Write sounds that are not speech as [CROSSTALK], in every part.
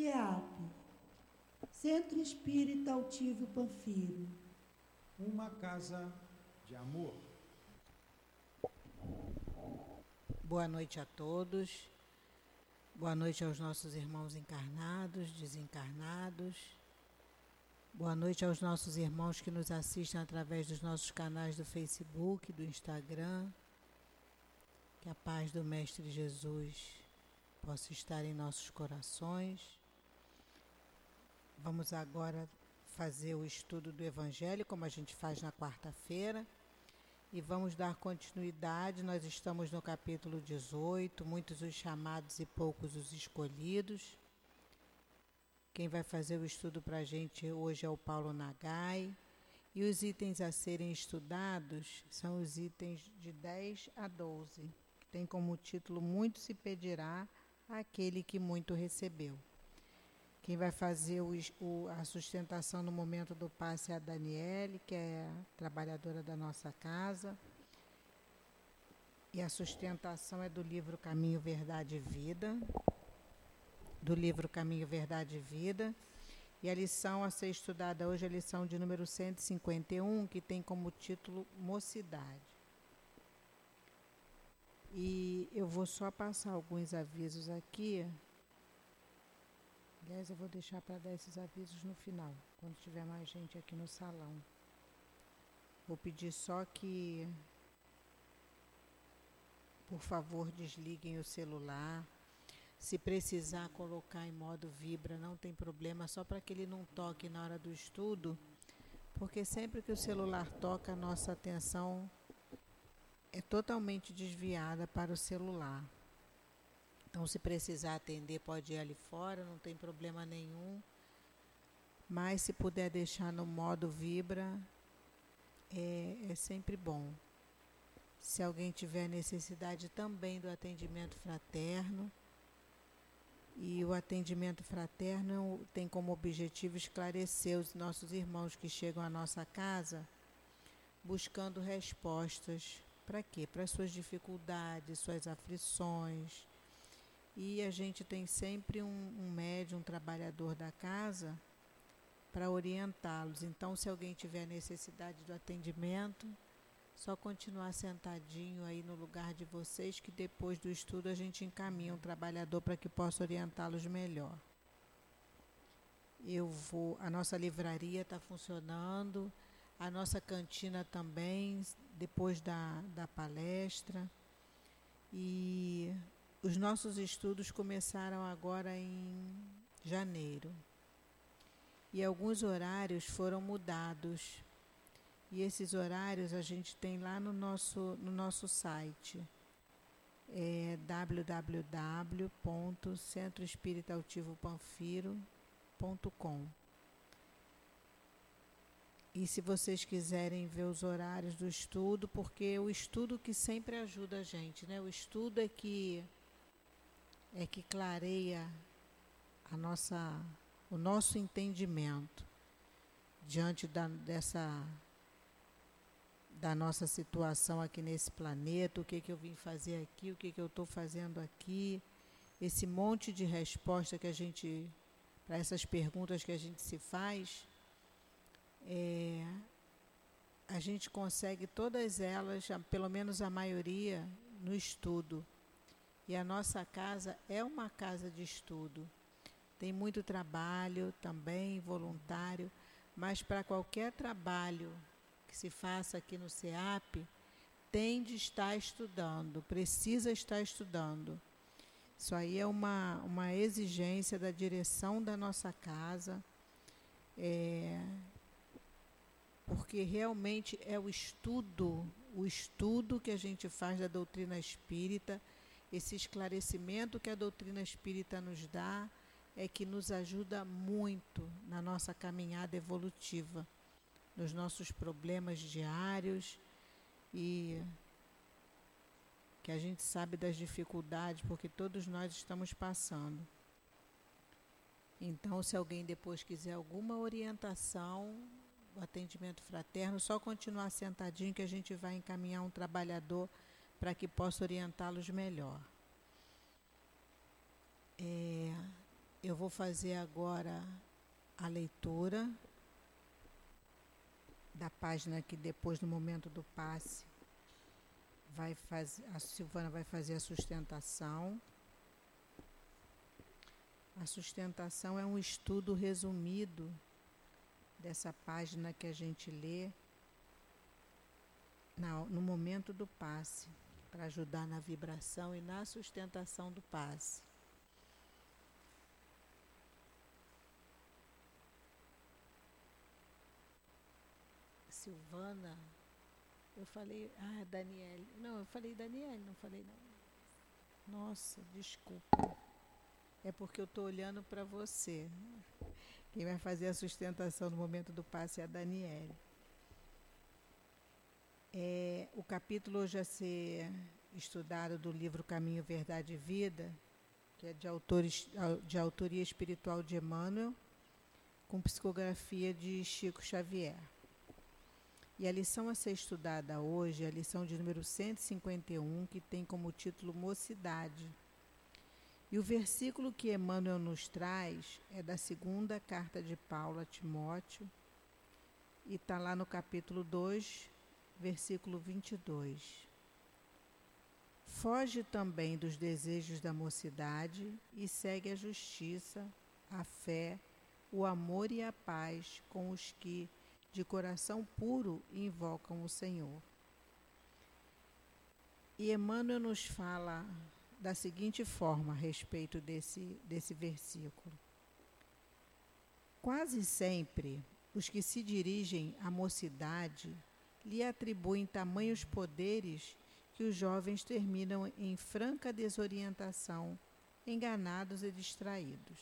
CEAP, Centro Espírita Altivo Panfiro. Uma casa de amor. Boa noite a todos. Boa noite aos nossos irmãos encarnados, desencarnados. Boa noite aos nossos irmãos que nos assistem através dos nossos canais do Facebook, do Instagram. Que a paz do Mestre Jesus possa estar em nossos corações. Vamos agora fazer o estudo do Evangelho, como a gente faz na quarta-feira. E vamos dar continuidade. Nós estamos no capítulo 18, muitos os chamados e poucos os escolhidos. Quem vai fazer o estudo para a gente hoje é o Paulo Nagai. E os itens a serem estudados são os itens de 10 a 12, que tem como título Muito se pedirá àquele que muito recebeu. Quem vai fazer o, o, a sustentação no momento do passe é a Daniele, que é trabalhadora da nossa casa. E a sustentação é do livro Caminho, Verdade e Vida. Do livro Caminho, Verdade e Vida. E a lição a ser estudada hoje é a lição de número 151, que tem como título Mocidade. E eu vou só passar alguns avisos aqui Aliás, eu vou deixar para dar esses avisos no final, quando tiver mais gente aqui no salão. Vou pedir só que, por favor, desliguem o celular. Se precisar colocar em modo vibra, não tem problema, só para que ele não toque na hora do estudo, porque sempre que o celular toca, a nossa atenção é totalmente desviada para o celular. Então, se precisar atender, pode ir ali fora, não tem problema nenhum. Mas se puder deixar no modo vibra, é, é sempre bom. Se alguém tiver necessidade também do atendimento fraterno, e o atendimento fraterno tem como objetivo esclarecer os nossos irmãos que chegam à nossa casa buscando respostas. Para quê? Para suas dificuldades, suas aflições, e a gente tem sempre um, um médium, um trabalhador da casa, para orientá-los. Então, se alguém tiver necessidade do atendimento, só continuar sentadinho aí no lugar de vocês, que depois do estudo a gente encaminha um trabalhador para que possa orientá-los melhor. Eu vou, a nossa livraria está funcionando, a nossa cantina também, depois da, da palestra. E os nossos estudos começaram agora em janeiro. E alguns horários foram mudados. E esses horários a gente tem lá no nosso, no nosso site. É www.centroespiritautivopanfiro.com E se vocês quiserem ver os horários do estudo, porque o estudo que sempre ajuda a gente, né? O estudo é que é que clareia a nossa, o nosso entendimento diante da, dessa da nossa situação aqui nesse planeta, o que, que eu vim fazer aqui, o que, que eu estou fazendo aqui, esse monte de resposta que a gente, para essas perguntas que a gente se faz, é, a gente consegue todas elas, pelo menos a maioria, no estudo. E a nossa casa é uma casa de estudo. Tem muito trabalho também, voluntário, mas para qualquer trabalho que se faça aqui no CEAP, tem de estar estudando, precisa estar estudando. Isso aí é uma, uma exigência da direção da nossa casa, é, porque realmente é o estudo, o estudo que a gente faz da doutrina espírita esse esclarecimento que a doutrina espírita nos dá é que nos ajuda muito na nossa caminhada evolutiva, nos nossos problemas diários e que a gente sabe das dificuldades, porque todos nós estamos passando. Então, se alguém depois quiser alguma orientação, o atendimento fraterno, só continuar sentadinho que a gente vai encaminhar um trabalhador para que possa orientá-los melhor. É, eu vou fazer agora a leitura da página que depois, no momento do passe, vai fazer, a Silvana vai fazer a sustentação. A sustentação é um estudo resumido dessa página que a gente lê no momento do passe, para ajudar na vibração e na sustentação do passe. Silvana, eu falei, ah, Daniele. Não, eu falei Daniele, não falei não. Nossa, desculpa. É porque eu estou olhando para você. Quem vai fazer a sustentação no momento do passe é a Daniele. É, o capítulo hoje a ser estudado do livro Caminho, Verdade e Vida, que é de, autores, de autoria espiritual de Emmanuel, com psicografia de Chico Xavier. E a lição a ser estudada hoje é a lição de número 151, que tem como título Mocidade. E o versículo que Emmanuel nos traz é da segunda carta de Paulo a Timóteo, e está lá no capítulo 2, versículo 22. Foge também dos desejos da mocidade e segue a justiça, a fé, o amor e a paz com os que de coração puro invocam o Senhor. E Emmanuel nos fala da seguinte forma a respeito desse, desse versículo. Quase sempre os que se dirigem à mocidade lhe atribuem tamanhos poderes que os jovens terminam em franca desorientação, enganados e distraídos.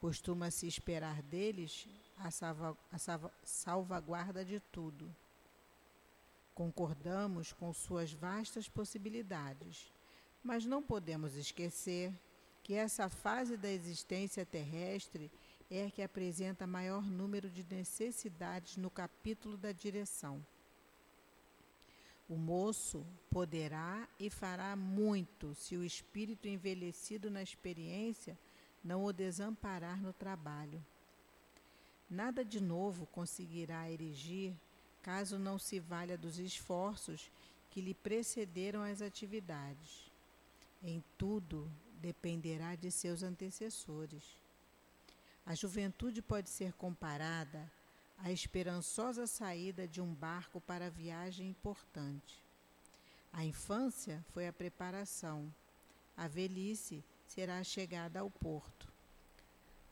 Costuma-se esperar deles a, salva, a salva, salvaguarda de tudo. Concordamos com suas vastas possibilidades, mas não podemos esquecer que essa fase da existência terrestre é a que apresenta maior número de necessidades no capítulo da direção. O moço poderá e fará muito se o espírito envelhecido na experiência não o desamparar no trabalho. Nada de novo conseguirá erigir caso não se valha dos esforços que lhe precederam as atividades. Em tudo dependerá de seus antecessores. A juventude pode ser comparada à esperançosa saída de um barco para a viagem importante. A infância foi a preparação, a velhice será a chegada ao porto.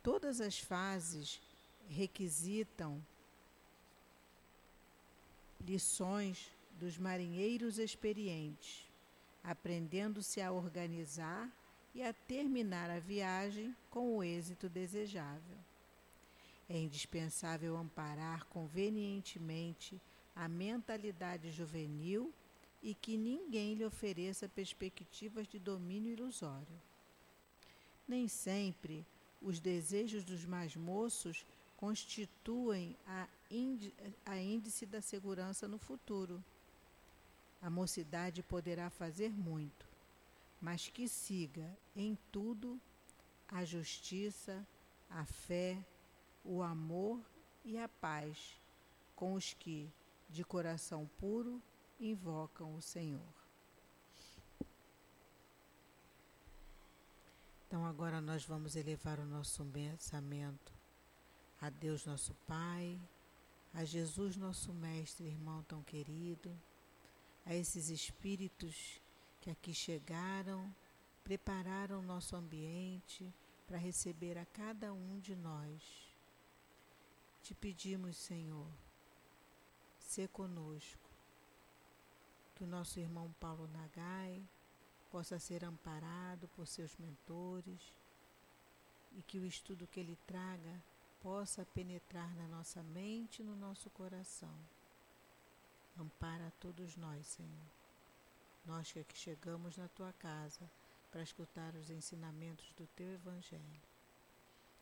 Todas as fases requisitam lições dos marinheiros experientes, aprendendo-se a organizar e a terminar a viagem com o êxito desejável. É indispensável amparar convenientemente a mentalidade juvenil e que ninguém lhe ofereça perspectivas de domínio ilusório. Nem sempre os desejos dos mais moços constituem a, índice da segurança no futuro. A mocidade poderá fazer muito, mas que siga em tudo a justiça, a fé, o amor e a paz com os que, de coração puro, invocam o Senhor. Então, agora nós vamos elevar o nosso pensamento a Deus nosso Pai, a Jesus nosso Mestre, irmão tão querido, a esses espíritos que aqui chegaram, prepararam nosso ambiente para receber a cada um de nós. Te pedimos, Senhor, ser conosco, que o nosso irmão Paulo Nagai possa ser amparado por seus mentores e que o estudo que ele traga possa penetrar na nossa mente e no nosso coração. Ampara todos nós, Senhor. Nós que aqui chegamos na tua casa para escutar os ensinamentos do teu Evangelho.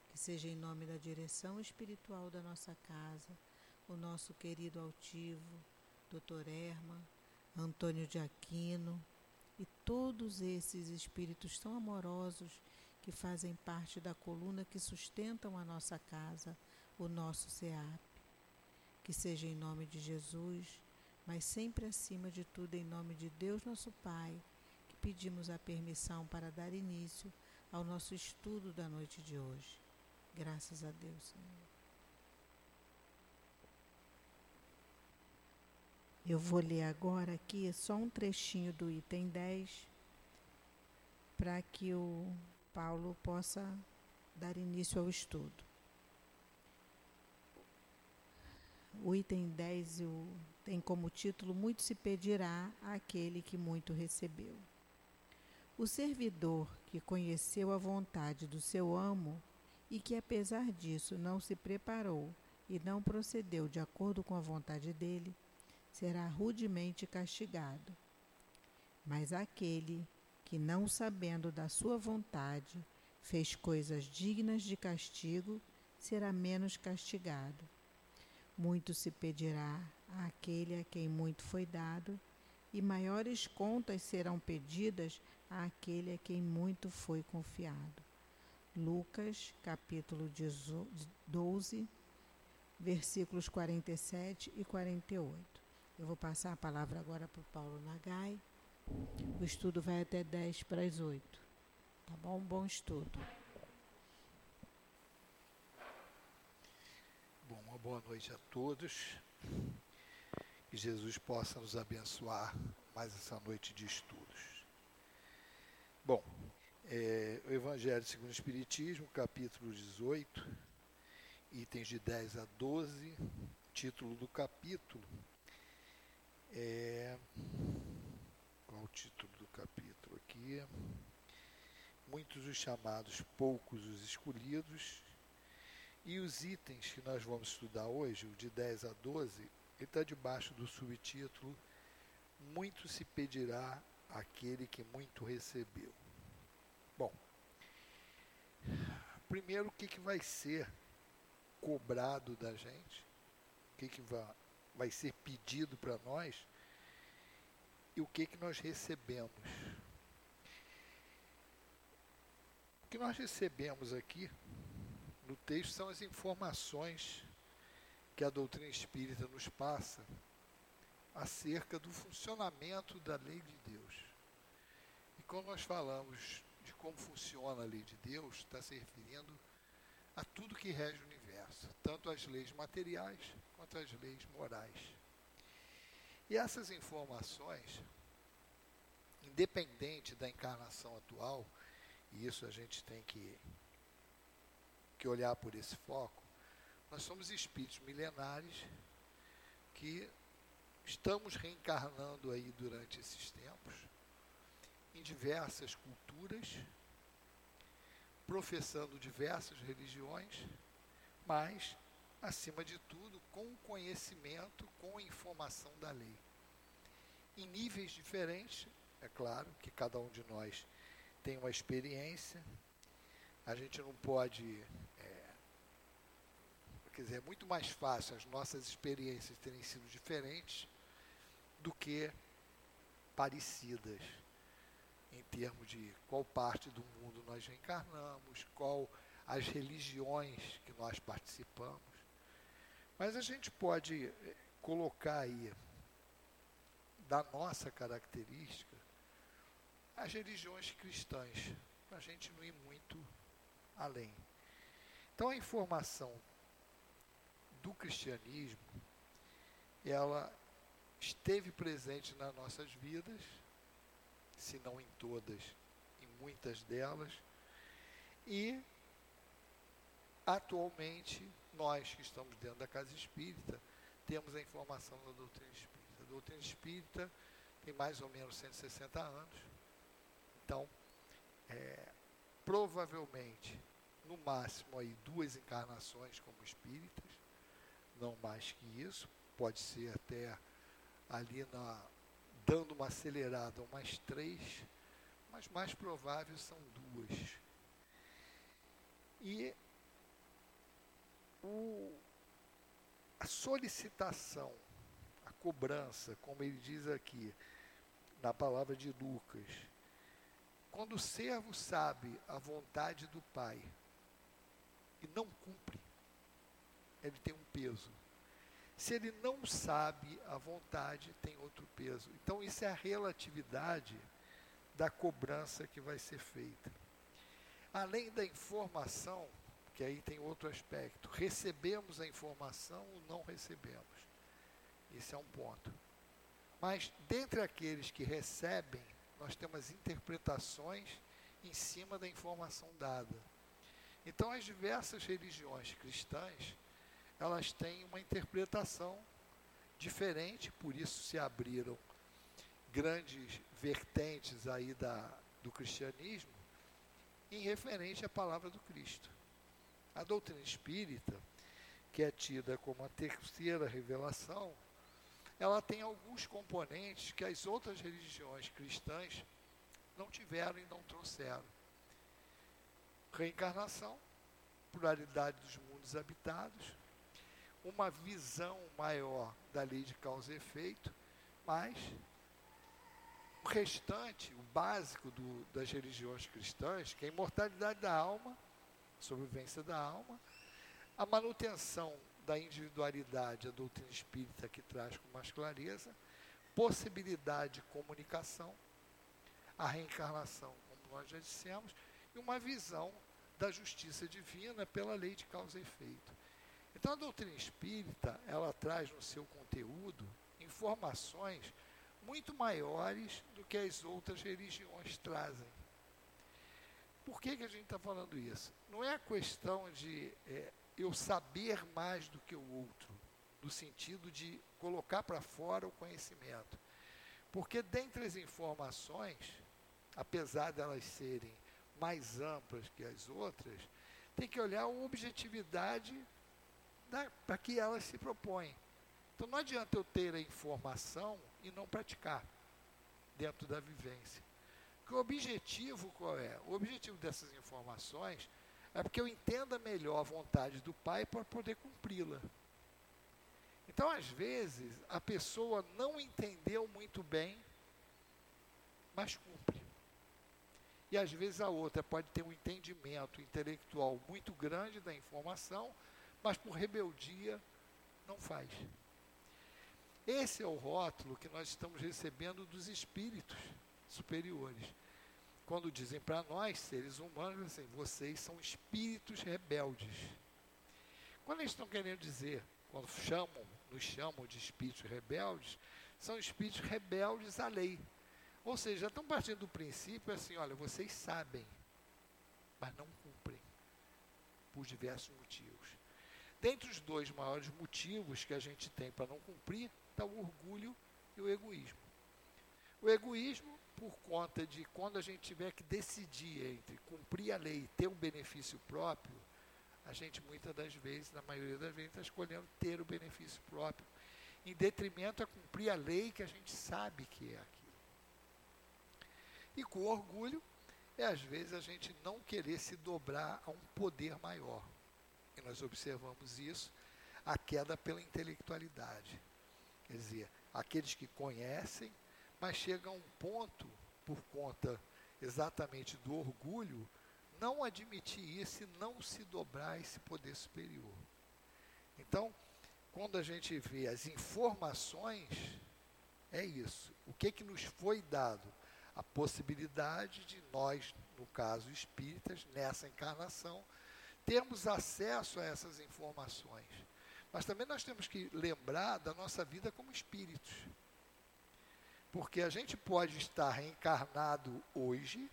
Que seja em nome da direção espiritual da nossa casa, o nosso querido altivo, Dr. Erma, Antônio de Aquino e todos esses espíritos tão amorosos que fazem parte da coluna que sustentam a nossa casa, o nosso SEAP. Que seja em nome de Jesus, mas sempre acima de tudo em nome de Deus nosso Pai, que pedimos a permissão para dar início ao nosso estudo da noite de hoje. Graças a Deus, Senhor. Eu vou ler agora aqui só um trechinho do item 10, para que o Paulo possa dar início ao estudo. O item 10 tem como título Muito se pedirá àquele que muito recebeu. O servidor que conheceu a vontade do seu amo e que, apesar disso, não se preparou e não procedeu de acordo com a vontade dele, será rudemente castigado. Mas aquele que, não sabendo da sua vontade, fez coisas dignas de castigo, será menos castigado. Muito se pedirá àquele a quem muito foi dado, e maiores contas serão pedidas àquele a quem muito foi confiado. Lucas, capítulo 12, versículos 47 e 48. Eu vou passar a palavra agora para o Paulo Nagai. O estudo vai até 10 para as 8. Tá bom? Bom estudo. Bom, uma boa noite a todos. Que Jesus possa nos abençoar mais essa noite de estudos. Bom, é, o Evangelho segundo o Espiritismo, capítulo 18, itens de 10 a 12, título do capítulo é, qual o título do capítulo aqui? Muitos os chamados, poucos os escolhidos. E os itens que nós vamos estudar hoje, o de 10 a 12, ele está debaixo do subtítulo Muito se pedirá àquele que muito recebeu. Bom, primeiro o que, que vai ser cobrado da gente? O que, que vai, vai ser pedido para nós e o que, que nós recebemos. O que nós recebemos aqui no texto são as informações que a doutrina espírita nos passa acerca do funcionamento da lei de Deus. E quando nós falamos de como funciona a lei de Deus, está se referindo a tudo que rege o universo, tanto as leis materiais quanto as leis morais. E essas informações, independente da encarnação atual, e isso a gente tem que, que olhar por esse foco, nós somos espíritos milenares que estamos reencarnando aí durante esses tempos em diversas culturas, professando diversas religiões, mas acima de tudo, com conhecimento, com informação da lei. Em níveis diferentes, é claro que cada um de nós tem uma experiência, a gente não pode. Quer dizer, é muito mais fácil as nossas experiências terem sido diferentes do que parecidas em termos de qual parte do mundo nós reencarnamos, qual as religiões que nós participamos. Mas a gente pode eh, colocar aí, da nossa característica, as religiões cristãs, para a gente não ir muito além. Então a informação do cristianismo, ela esteve presente nas nossas vidas, se não em todas, em muitas delas, e atualmente nós que estamos dentro da casa espírita, temos a informação da doutrina espírita. A doutrina espírita tem mais ou menos 160 anos. Então, é, provavelmente, no máximo aí duas encarnações como espíritas, não mais que isso, pode ser até ali na dando uma acelerada umas três, mas mais provável são duas. E o, a solicitação, a cobrança, como ele diz aqui, na palavra de Lucas, quando o servo sabe a vontade do Pai e não cumpre, ele tem um peso. Se ele não sabe a vontade, tem outro peso. Então, isso é a relatividade da cobrança que vai ser feita. Além da informação, que aí tem outro aspecto, recebemos a informação ou não recebemos. Esse é um ponto. Mas, dentre aqueles que recebem, nós temos interpretações em cima da informação dada. Então, as diversas religiões cristãs, elas têm uma interpretação diferente, por isso se abriram grandes vertentes aí da, do cristianismo em referente à palavra do Cristo. A doutrina espírita, que é tida como a terceira revelação, ela tem alguns componentes que as outras religiões cristãs não tiveram e não trouxeram. Reencarnação, pluralidade dos mundos habitados, uma visão maior da lei de causa e efeito, mas o restante, o básico do, das religiões cristãs, que é a imortalidade da alma, sobrevivência da alma, a manutenção da individualidade, a doutrina espírita que traz com mais clareza, possibilidade de comunicação, a reencarnação, como nós já dissemos, e uma visão da justiça divina pela lei de causa e efeito. Então a doutrina espírita, ela traz no seu conteúdo informações muito maiores do que as outras religiões trazem. Por que, que a gente está falando isso? Não é a questão de é, eu saber mais do que o outro, no sentido de colocar para fora o conhecimento. Porque dentre as informações, apesar delas serem mais amplas que as outras, tem que olhar a objetividade para que elas se propõem. Então não adianta eu ter a informação e não praticar dentro da vivência. Porque o objetivo qual é? O objetivo dessas informações é porque eu entenda melhor a vontade do Pai para poder cumpri-la. Então, às vezes, a pessoa não entendeu muito bem, mas cumpre. E às vezes a outra pode ter um entendimento intelectual muito grande da informação, mas por rebeldia não faz. Esse é o rótulo que nós estamos recebendo dos espíritos superiores. Quando dizem para nós, seres humanos, assim, vocês são espíritos rebeldes. Quando eles estão querendo dizer, quando chamam, nos chamam de espíritos rebeldes, são espíritos rebeldes à lei. Ou seja, estão partindo do princípio assim, olha, vocês sabem, mas não cumprem, por diversos motivos. Dentre os dois maiores motivos que a gente tem para não cumprir, está o orgulho e o egoísmo. O egoísmo, por conta de quando a gente tiver que decidir entre cumprir a lei e ter um benefício próprio, a gente muitas das vezes, na maioria das vezes, está escolhendo ter o benefício próprio, em detrimento a cumprir a lei que a gente sabe que é aquilo. E com orgulho, é às vezes a gente não querer se dobrar a um poder maior. E nós observamos isso, a queda pela intelectualidade. Quer dizer, aqueles que conhecem, mas chega a um ponto, por conta exatamente do orgulho, não admitir isso e não se dobrar esse poder superior. Então, quando a gente vê as informações, é isso. O que, que nos foi dado? A possibilidade de nós, no caso espíritas, nessa encarnação, termos acesso a essas informações. Mas também nós temos que lembrar da nossa vida como espíritos. Porque a gente pode estar reencarnado hoje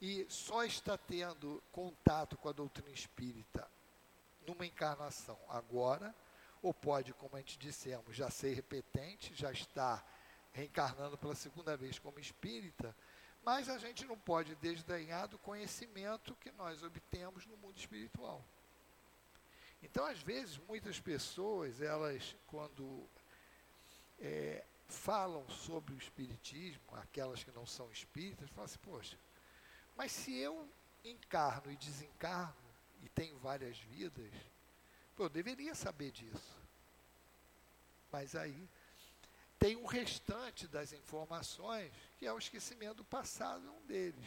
e só está tendo contato com a doutrina espírita numa encarnação agora, ou pode, como a gente dissemos, já ser repetente, já estar reencarnando pela segunda vez como espírita, mas a gente não pode desdenhar do conhecimento que nós obtemos no mundo espiritual. Então, às vezes, muitas pessoas, elas, quando é, falam sobre o Espiritismo, aquelas que não são espíritas, falam assim, poxa, mas se eu encarno e desencarno e tenho várias vidas, eu deveria saber disso. Mas aí tem o restante das informações, que é o esquecimento do passado, é um deles.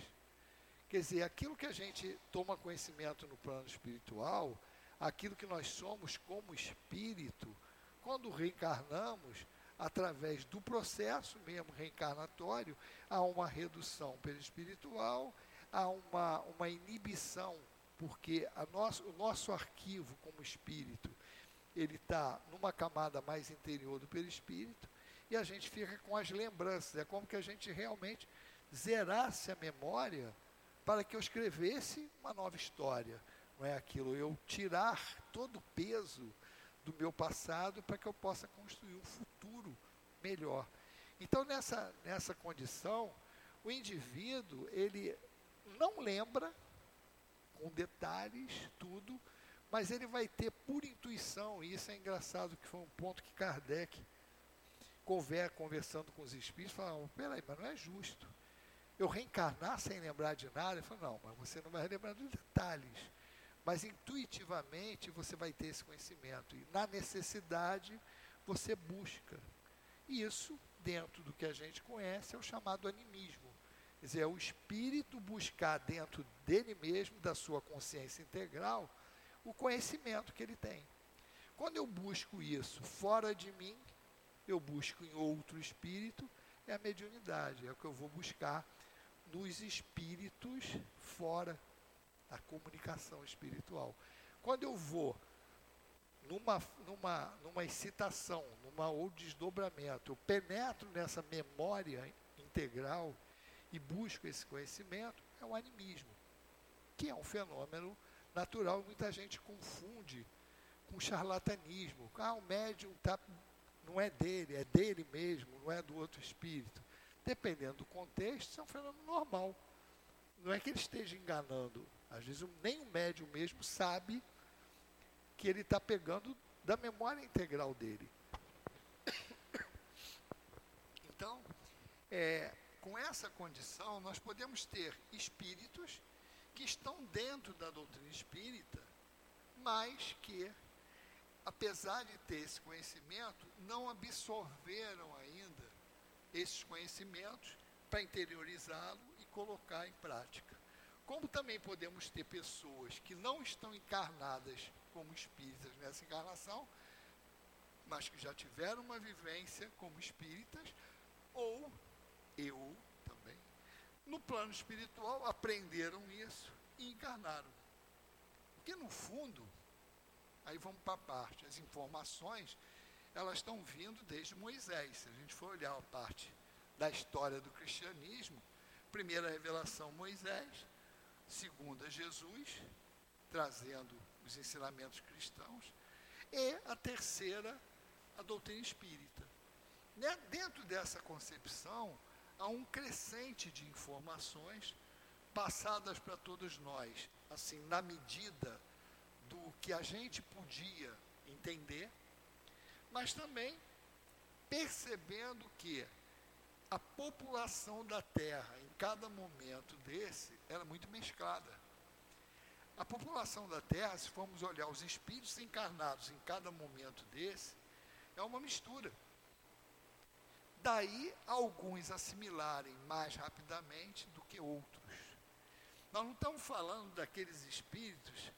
Quer dizer, aquilo que a gente toma conhecimento no plano espiritual, aquilo que nós somos como espírito, quando reencarnamos, através do processo mesmo reencarnatório, há uma redução perispiritual, há uma, uma inibição, porque a nosso, o nosso arquivo como espírito, ele está numa camada mais interior do perispírito, e a gente fica com as lembranças. É como que a gente realmente zerasse a memória para que eu escrevesse uma nova história. Não é aquilo, eu tirar todo o peso do meu passado para que eu possa construir um futuro melhor. Então, nessa, nessa condição, o indivíduo, ele não lembra com detalhes tudo, mas ele vai ter por intuição, e isso é engraçado, que foi um ponto que Kardec conver, conversando com os espíritos, falava, peraí, mas não é justo. Eu reencarnar sem lembrar de nada? Ele falou, não, mas você não vai lembrar dos detalhes. Mas intuitivamente você vai ter esse conhecimento. E na necessidade você busca. E isso, dentro do que a gente conhece, é o chamado animismo. Quer dizer, é o espírito buscar dentro dele mesmo, da sua consciência integral, o conhecimento que ele tem. Quando eu busco isso fora de mim, eu busco em outro espírito, é a mediunidade, é o que eu vou buscar nos espíritos fora da comunicação espiritual. Quando eu vou numa, numa, numa excitação, numa ou desdobramento, eu penetro nessa memória integral e busco esse conhecimento, é o animismo, que é um fenômeno natural. Muita gente confunde com charlatanismo. Ah, o médium tá, não é dele, é dele mesmo, não é do outro espírito. Dependendo do contexto, isso é um fenômeno normal. Não é que ele esteja enganando. Às vezes nem o médium mesmo sabe que ele está pegando da memória integral dele. [COUGHS] Então, é, com essa condição, nós podemos ter espíritos que estão dentro da doutrina espírita, mas que, apesar de ter esse conhecimento, não absorveram ainda esses conhecimentos para interiorizá-lo e colocar em prática. Como também podemos ter pessoas que não estão encarnadas como espíritas nessa encarnação, mas que já tiveram uma vivência como espíritas, ou eu também, no plano espiritual aprenderam isso e encarnaram. Porque no fundo, aí vamos para a parte, as informações, elas estão vindo desde Moisés. Se a gente for olhar a parte da história do cristianismo, primeira revelação Moisés, segunda Jesus, trazendo os ensinamentos cristãos, e a terceira, a doutrina espírita. Né? Dentro dessa concepção, há um crescente de informações passadas para todos nós, assim, na medida do que a gente podia entender, mas também percebendo que a população da Terra, em cada momento desse, era muito mesclada. A população da Terra, se formos olhar os espíritos encarnados em cada momento desse, é uma mistura. Daí alguns assimilarem mais rapidamente do que outros. Nós não estamos falando daqueles espíritos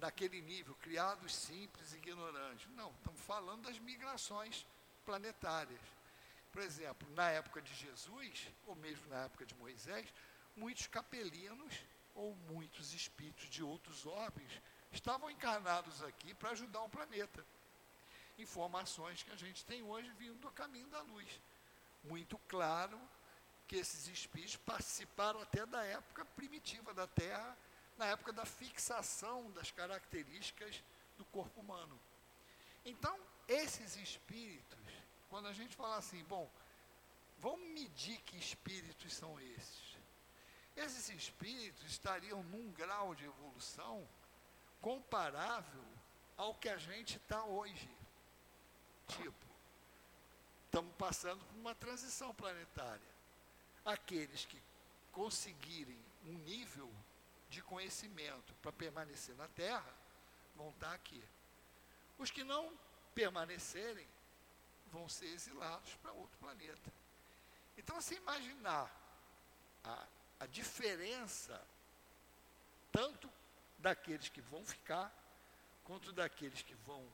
daquele nível, criados simples e ignorantes. Não, estamos falando das migrações planetárias. Por exemplo, na época de Jesus, ou mesmo na época de Moisés, muitos capelinos ou muitos espíritos de outros orbes estavam encarnados aqui para ajudar o planeta. Informações que a gente tem hoje vindo do caminho da luz. Muito claro que esses espíritos participaram até da época primitiva da Terra, na época da fixação das características do corpo humano. Então, esses espíritos, quando a gente fala assim, bom, vamos medir que espíritos são esses. Esses espíritos estariam num grau de evolução comparável ao que a gente está hoje. Tipo, estamos passando por uma transição planetária. Aqueles que conseguirem um nível de conhecimento para permanecer na Terra vão estar aqui. Os que não permanecerem vão ser exilados para outro planeta. Então, se imaginar a, a diferença, tanto daqueles que vão ficar, quanto daqueles que vão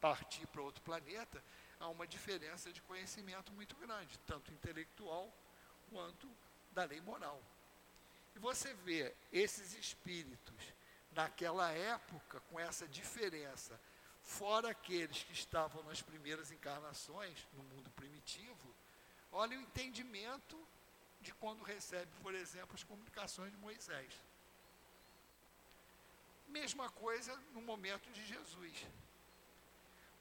partir para outro planeta, há uma diferença de conhecimento muito grande, tanto intelectual quanto da lei moral. Você vê esses espíritos naquela época com essa diferença, fora aqueles que estavam nas primeiras encarnações no mundo primitivo, olha o entendimento de quando recebe, por exemplo, as comunicações de Moisés. Mesma coisa no momento de Jesus.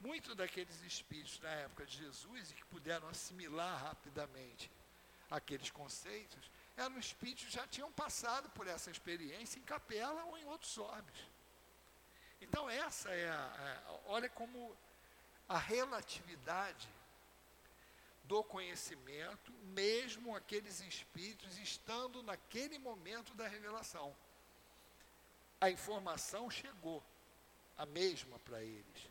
Muitos daqueles espíritos na época de Jesus e que puderam assimilar rapidamente aqueles conceitos, eram espíritos que já tinham passado por essa experiência em capela ou em outros orbes. Então essa é a, a olha como a relatividade do conhecimento, mesmo aqueles espíritos estando naquele momento da revelação. A informação chegou, a mesma para eles.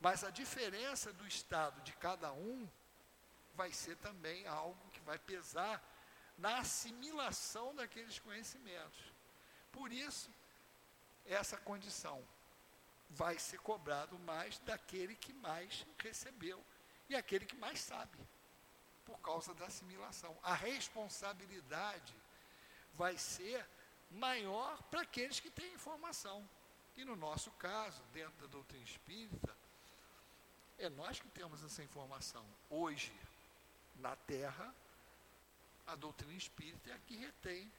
Mas a diferença do estado de cada um vai ser também algo que vai pesar na assimilação daqueles conhecimentos. Por isso, essa condição vai ser cobrado mais daquele que mais recebeu e aquele que mais sabe por causa da assimilação. A responsabilidade vai ser maior para aqueles que têm informação. E no nosso caso, dentro da doutrina espírita, é nós que temos essa informação. Hoje, na Terra, a doutrina espírita é a que retém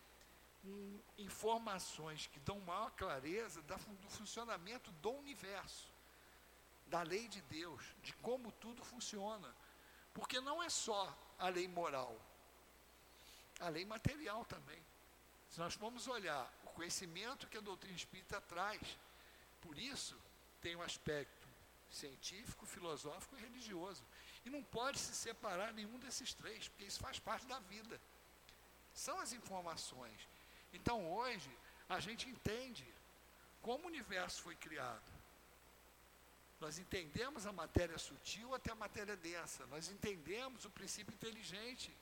um, informações que dão maior clareza da, do funcionamento do universo, da lei de Deus, de como tudo funciona. Porque não é só a lei moral, a lei material também. Se nós formos olhar o conhecimento que a doutrina espírita traz, por isso tem um aspecto científico, filosófico e religioso. E não pode se separar nenhum desses três, porque isso faz parte da vida. São as informações. Então hoje a gente entende como o universo foi criado. Nós entendemos a matéria sutil até a matéria densa. Nós entendemos o princípio inteligente,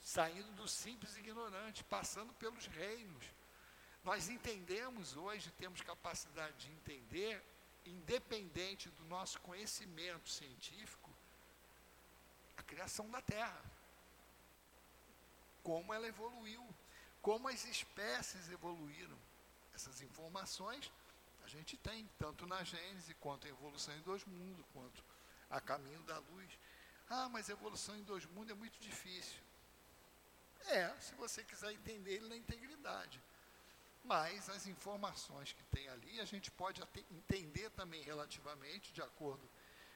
saindo do simples ignorante, passando pelos reinos. Nós entendemos hoje, temos capacidade de entender, independente do nosso conhecimento científico, criação da Terra. Como ela evoluiu, como as espécies evoluíram. Essas informações a gente tem, tanto na Gênese, quanto em Evolução em Dois Mundos, quanto a Caminho da Luz. Ah, mas Evolução em Dois Mundos é muito difícil. É, se você quiser entender ele na integridade. Mas as informações que tem ali, a gente pode entender também relativamente, de acordo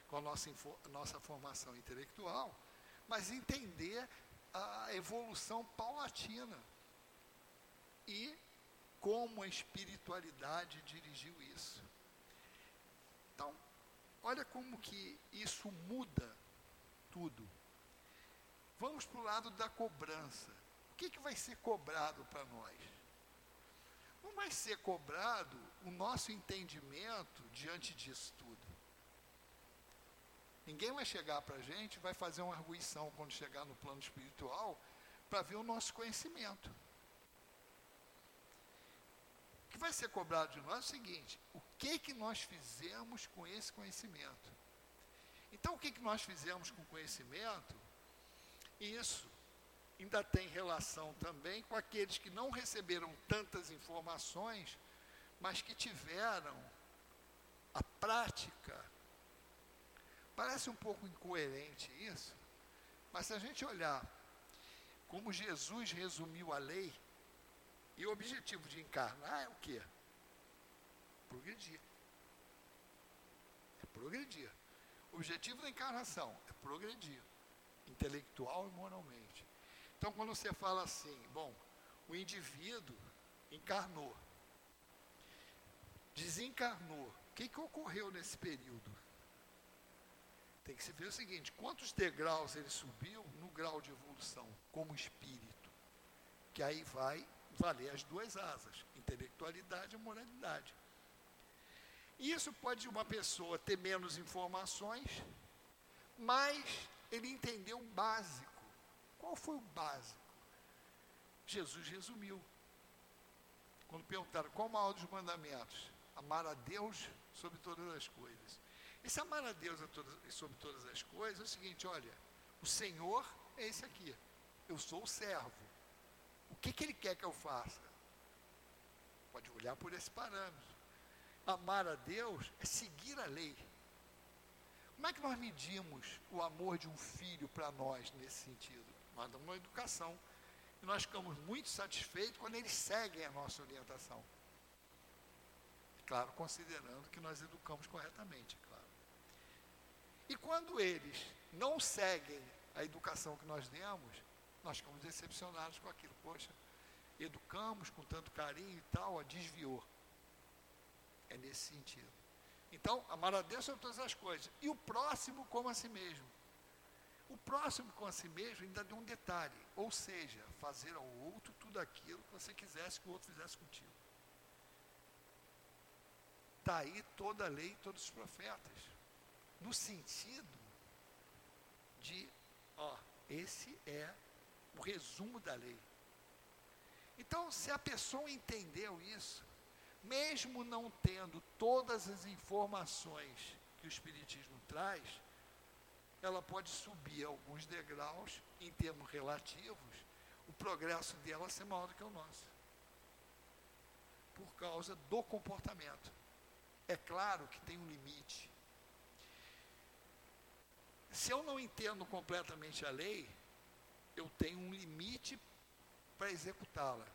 com a nossa, nossa formação intelectual, mas entender a evolução paulatina. E como a espiritualidade dirigiu isso. Então, olha como que isso muda tudo. Vamos para o lado da cobrança. O que, que vai ser cobrado para nós? Não vai ser cobrado o nosso entendimento diante disso tudo. Ninguém vai chegar para a gente, vai fazer uma arguição quando chegar no plano espiritual, para ver o nosso conhecimento que vai ser cobrado de nós é o seguinte: o que que nós fizemos com esse conhecimento? Então, o que que nós fizemos com o conhecimento? Isso ainda tem relação também com aqueles que não receberam tantas informações, mas que tiveram a prática. Parece um pouco incoerente isso, mas se a gente olhar como Jesus resumiu a lei, e o objetivo de encarnar é o quê? Progredir. É progredir. O objetivo da encarnação é progredir, intelectual e moralmente. Então, quando você fala assim, bom, o indivíduo encarnou, desencarnou, o que, que ocorreu nesse período? Tem que se ver o seguinte: quantos degraus ele subiu no grau de evolução como espírito? Que aí vai valer as duas asas, intelectualidade e moralidade. Isso pode uma pessoa ter menos informações, mas ele entendeu o básico. Qual foi o básico? Jesus resumiu. Quando perguntaram qual o maior dos mandamentos? Amar a Deus sobre todas as coisas. Esse amar a Deus a todas, sobre todas as coisas é o seguinte: olha, o Senhor é esse aqui. Eu sou o servo. O que, que Ele quer que eu faça? Pode olhar por esse parâmetro. Amar a Deus é seguir a lei. Como é que nós medimos o amor de um filho para nós nesse sentido? Nós damos uma educação. E nós ficamos muito satisfeitos quando eles seguem a nossa orientação. Claro, considerando que nós educamos corretamente. E quando eles não seguem a educação que nós demos, nós ficamos decepcionados com aquilo. Poxa, educamos com tanto carinho e tal, a desviou. É nesse sentido. Então, amar a Deus sobre todas as coisas. E o próximo como a si mesmo. O próximo com a si mesmo ainda deu um detalhe. Ou seja, fazer ao outro tudo aquilo que você quisesse que o outro fizesse contigo. Está aí toda a lei, todos os profetas. No sentido de, ó, esse é o resumo da lei. Então, se a pessoa entendeu isso, mesmo não tendo todas as informações que o Espiritismo traz, ela pode subir alguns degraus em termos relativos, o progresso dela ser maior do que o nosso. Por causa do comportamento. É claro que tem um limite. Se eu não entendo completamente a lei, eu tenho um limite para executá-la.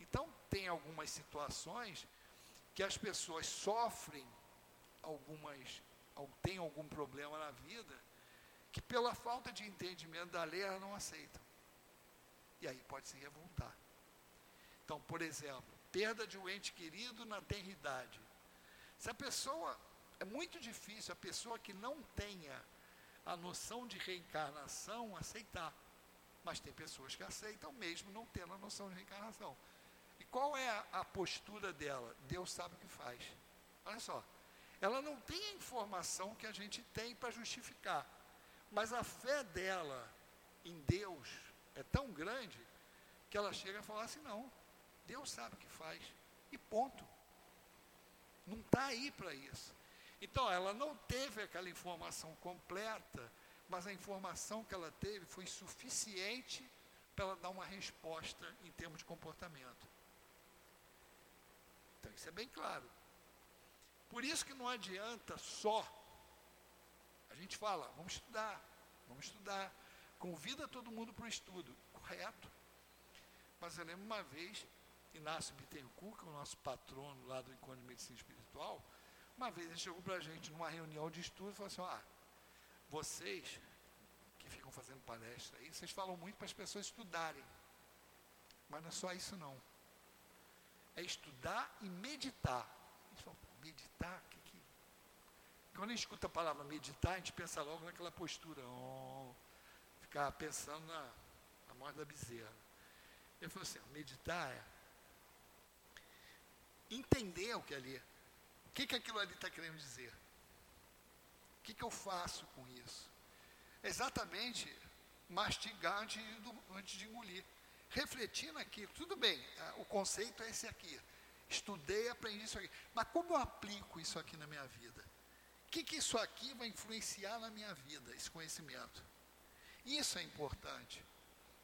Então, tem algumas situações que as pessoas sofrem algumas, têm algum problema na vida, que pela falta de entendimento da lei elas não aceitam. E aí pode se revoltar. Então, por exemplo, perda de um ente querido na tenridade. Se a pessoa, é muito difícil a pessoa que não tenha a noção de reencarnação aceitar. Mas tem pessoas que aceitam mesmo não tendo a noção de reencarnação qual é a, a postura dela? Deus sabe o que faz. Olha só. Ela não tem a informação que a gente tem para justificar. Mas a fé dela em Deus é tão grande que ela chega a falar assim: não, Deus sabe o que faz. E ponto. Não está aí para isso. Então, ela não teve aquela informação completa, mas a informação que ela teve foi suficiente para ela dar uma resposta em termos de comportamento. Então, isso é bem claro. Por isso que não adianta só. A gente fala, vamos estudar, vamos estudar. Convida todo mundo para o estudo. Correto. Mas eu lembro uma vez, Inácio Bittencourt, que é o nosso patrono lá do Encontro de Medicina Espiritual, uma vez ele chegou para a gente numa reunião de estudo e falou assim, ah, vocês que ficam fazendo palestra aí, vocês falam muito para as pessoas estudarem. Mas não é só isso não é estudar e meditar. meditar? Que, que... Quando a gente escuta a palavra meditar, a gente pensa logo naquela postura, oh, ficar pensando na, na morte da bezerra. Ele falou assim: meditar é entender o que é ali. O que, que aquilo ali está querendo dizer? O que, que eu faço com isso? exatamente mastigar antes de, antes de engolir refletir naquilo. Tudo bem, o conceito é esse aqui. Estudei, aprendi isso aqui. Mas como eu aplico isso aqui na minha vida? O que, que isso aqui vai influenciar na minha vida, esse conhecimento? Isso é importante.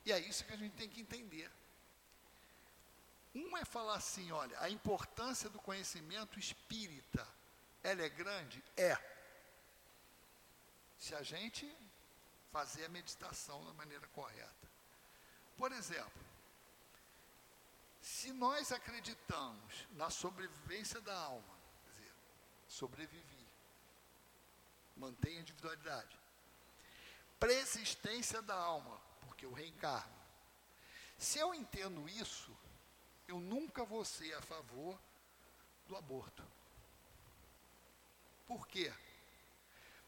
E é isso que a gente tem que entender. Um é falar assim, olha, a importância do conhecimento espírita, ela é grande? É. Se a gente fazer a meditação da maneira correta. Por exemplo, se nós acreditamos na sobrevivência da alma, quer dizer, sobrevivi, mantém a individualidade, persistência da alma, porque eu reencarno. Se eu entendo isso, eu nunca vou ser a favor do aborto. Por quê?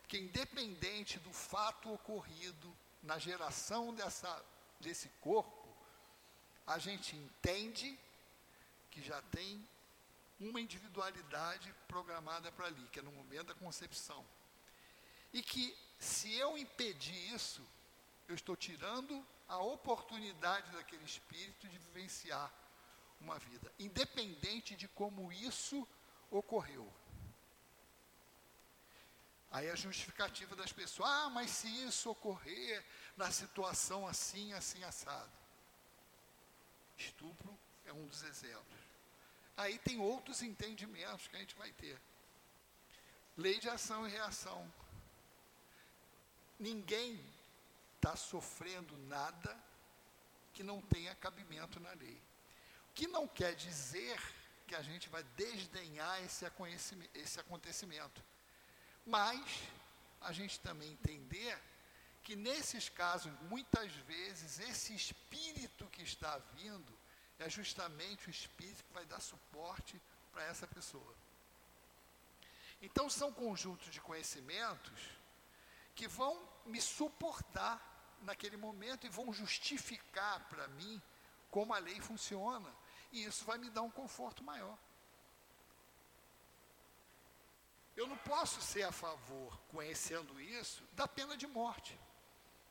Porque independente do fato ocorrido na geração dessa desse corpo, a gente entende que já tem uma individualidade programada para ali, que é no momento da concepção. E que se eu impedir isso, eu estou tirando a oportunidade daquele espírito de vivenciar uma vida, independente de como isso ocorreu. Aí a justificativa das pessoas, ah, mas se isso ocorrer na situação assim, assim, assado. Estupro é um dos exemplos. Aí tem outros entendimentos que a gente vai ter. Lei de ação e reação. Ninguém está sofrendo nada que não tenha cabimento na lei. Que não quer dizer que a gente vai desdenhar esse, esse acontecimento. Mas a gente também entender que nesses casos, muitas vezes, esse espírito que está vindo é justamente o espírito que vai dar suporte para essa pessoa. Então, são conjuntos de conhecimentos que vão me suportar naquele momento e vão justificar para mim como a lei funciona. E isso vai me dar um conforto maior. Eu não posso ser a favor, conhecendo isso, da pena de morte.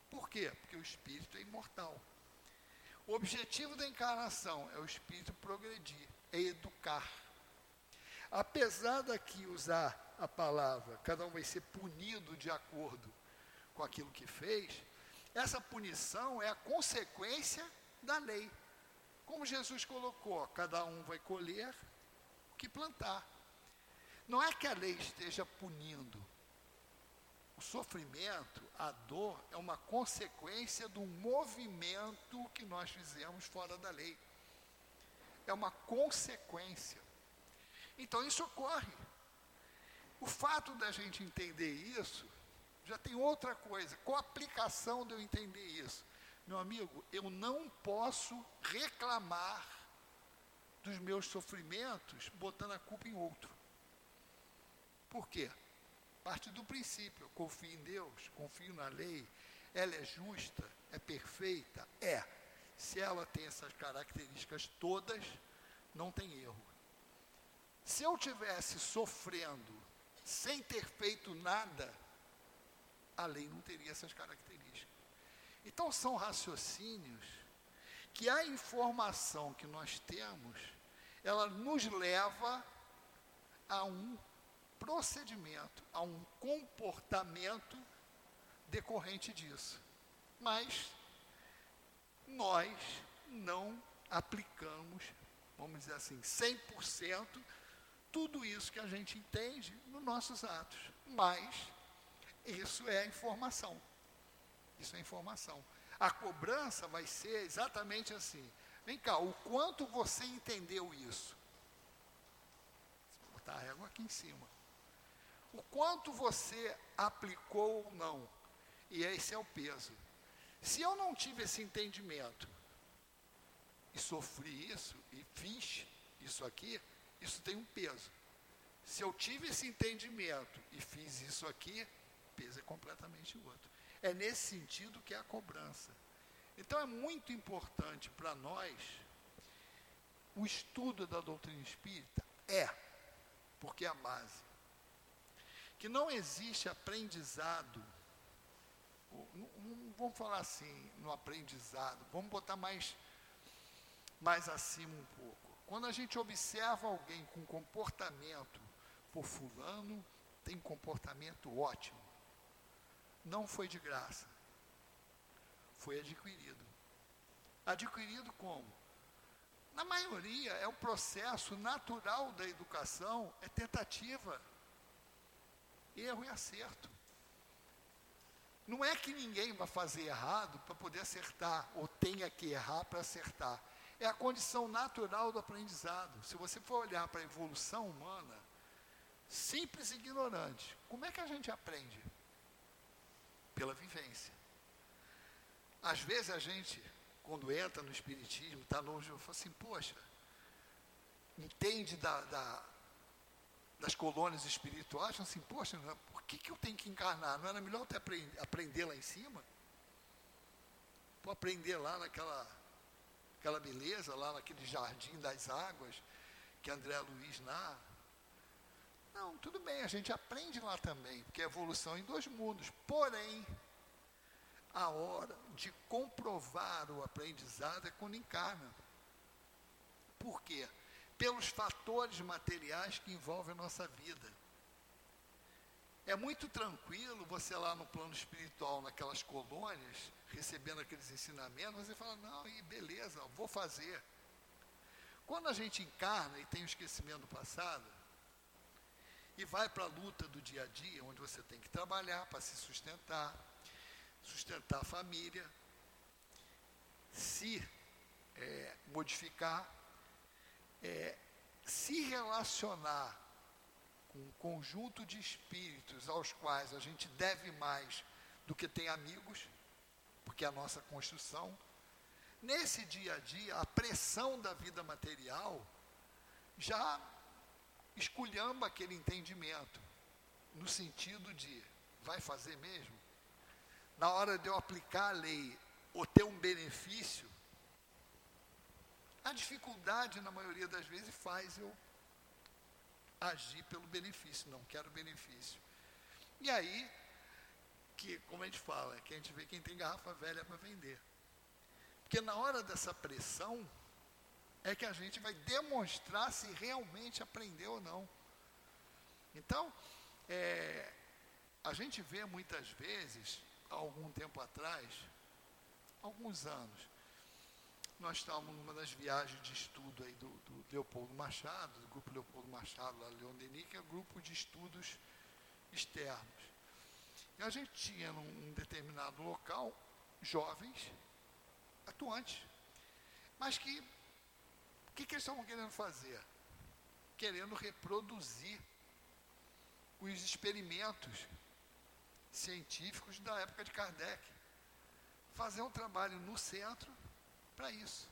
Por quê? Porque o espírito é imortal. O objetivo da encarnação é o espírito progredir, é educar. Apesar daqui usar a palavra, cada um vai ser punido de acordo com aquilo que fez, essa punição é a consequência da lei. Como Jesus colocou, cada um vai colher o que plantar. Não é que a lei esteja punindo. O sofrimento, a dor, é uma consequência do movimento que nós fizemos fora da lei. É uma consequência. Então isso ocorre. O fato da gente entender isso, já tem outra coisa. Qual a aplicação de eu entender isso? Meu amigo, eu não posso reclamar dos meus sofrimentos botando a culpa em outro. Por quê? Parte do princípio, eu confio em Deus, confio na lei, ela é justa, é perfeita? É. Se ela tem essas características todas, não tem erro. Se eu tivesse sofrendo sem ter feito nada, a lei não teria essas características. Então são raciocínios que a informação que nós temos, ela nos leva a um procedimento, a um comportamento decorrente disso. Mas nós não aplicamos, vamos dizer assim, 100% tudo isso que a gente entende nos nossos atos. Mas isso é informação. Isso é informação. A cobrança vai ser exatamente assim. Vem cá, o quanto você entendeu isso? Vou botar a régua aqui em cima o quanto você aplicou ou não. E esse é o peso. Se eu não tive esse entendimento e sofri isso e fiz isso aqui, isso tem um peso. Se eu tive esse entendimento e fiz isso aqui, o peso é completamente outro. É nesse sentido que é a cobrança. Então é muito importante para nós o estudo da doutrina espírita é, porque é a base que não existe aprendizado, vamos falar assim, no aprendizado, vamos botar mais, mais acima um pouco. Quando a gente observa alguém com comportamento, por fulano tem comportamento ótimo, não foi de graça, foi adquirido. Adquirido como? Na maioria, é o processo natural da educação, é tentativa erro e acerto. Não é que ninguém vai fazer errado para poder acertar, ou tenha que errar para acertar. É a condição natural do aprendizado. Se você for olhar para a evolução humana, simples e ignorante, como é que a gente aprende? Pela vivência. Às vezes a gente, quando entra no Espiritismo, está longe, eu falo assim, poxa, entende da, da das colônias espirituais, acham assim, poxa, por que, que eu tenho que encarnar? Não era melhor até aprender lá em cima? Vou aprender lá naquela aquela beleza, lá naquele jardim das águas que André Luiz narra. Não, tudo bem, a gente aprende lá também, porque é evolução em dois mundos. Porém, a hora de comprovar o aprendizado é quando encarna. Por quê? Pelos fatores materiais que envolvem a nossa vida. É muito tranquilo você lá no plano espiritual, naquelas colônias, recebendo aqueles ensinamentos, você fala, não, e beleza, vou fazer. Quando a gente encarna e tem o esquecimento do passado, e vai para a luta do dia a dia, onde você tem que trabalhar para se sustentar, sustentar a família, se é, modificar, é, se relacionar com um conjunto de espíritos aos quais a gente deve mais do que tem amigos, porque é a nossa construção. Nesse dia a dia, a pressão da vida material já esculhamba aquele entendimento, no sentido de vai fazer mesmo? Na hora de eu aplicar a lei ou ter um benefício, a dificuldade, na maioria das vezes, faz eu agir pelo benefício, não quero benefício. E aí, que, como a gente fala, é que a gente vê quem tem garrafa velha para vender. Porque na hora dessa pressão, é que a gente vai demonstrar se realmente aprendeu ou não. Então, é, a gente vê muitas vezes, há algum tempo atrás, alguns anos, nós estávamos numa das viagens de estudo aí do, do Leopoldo Machado, do grupo Leopoldo Machado, lá Leon Denis, que é um grupo de estudos externos. E a gente tinha num determinado local jovens atuantes, mas que que, que eles estavam querendo fazer? Querendo reproduzir os experimentos científicos da época de Kardec. Fazer um trabalho no centro para isso.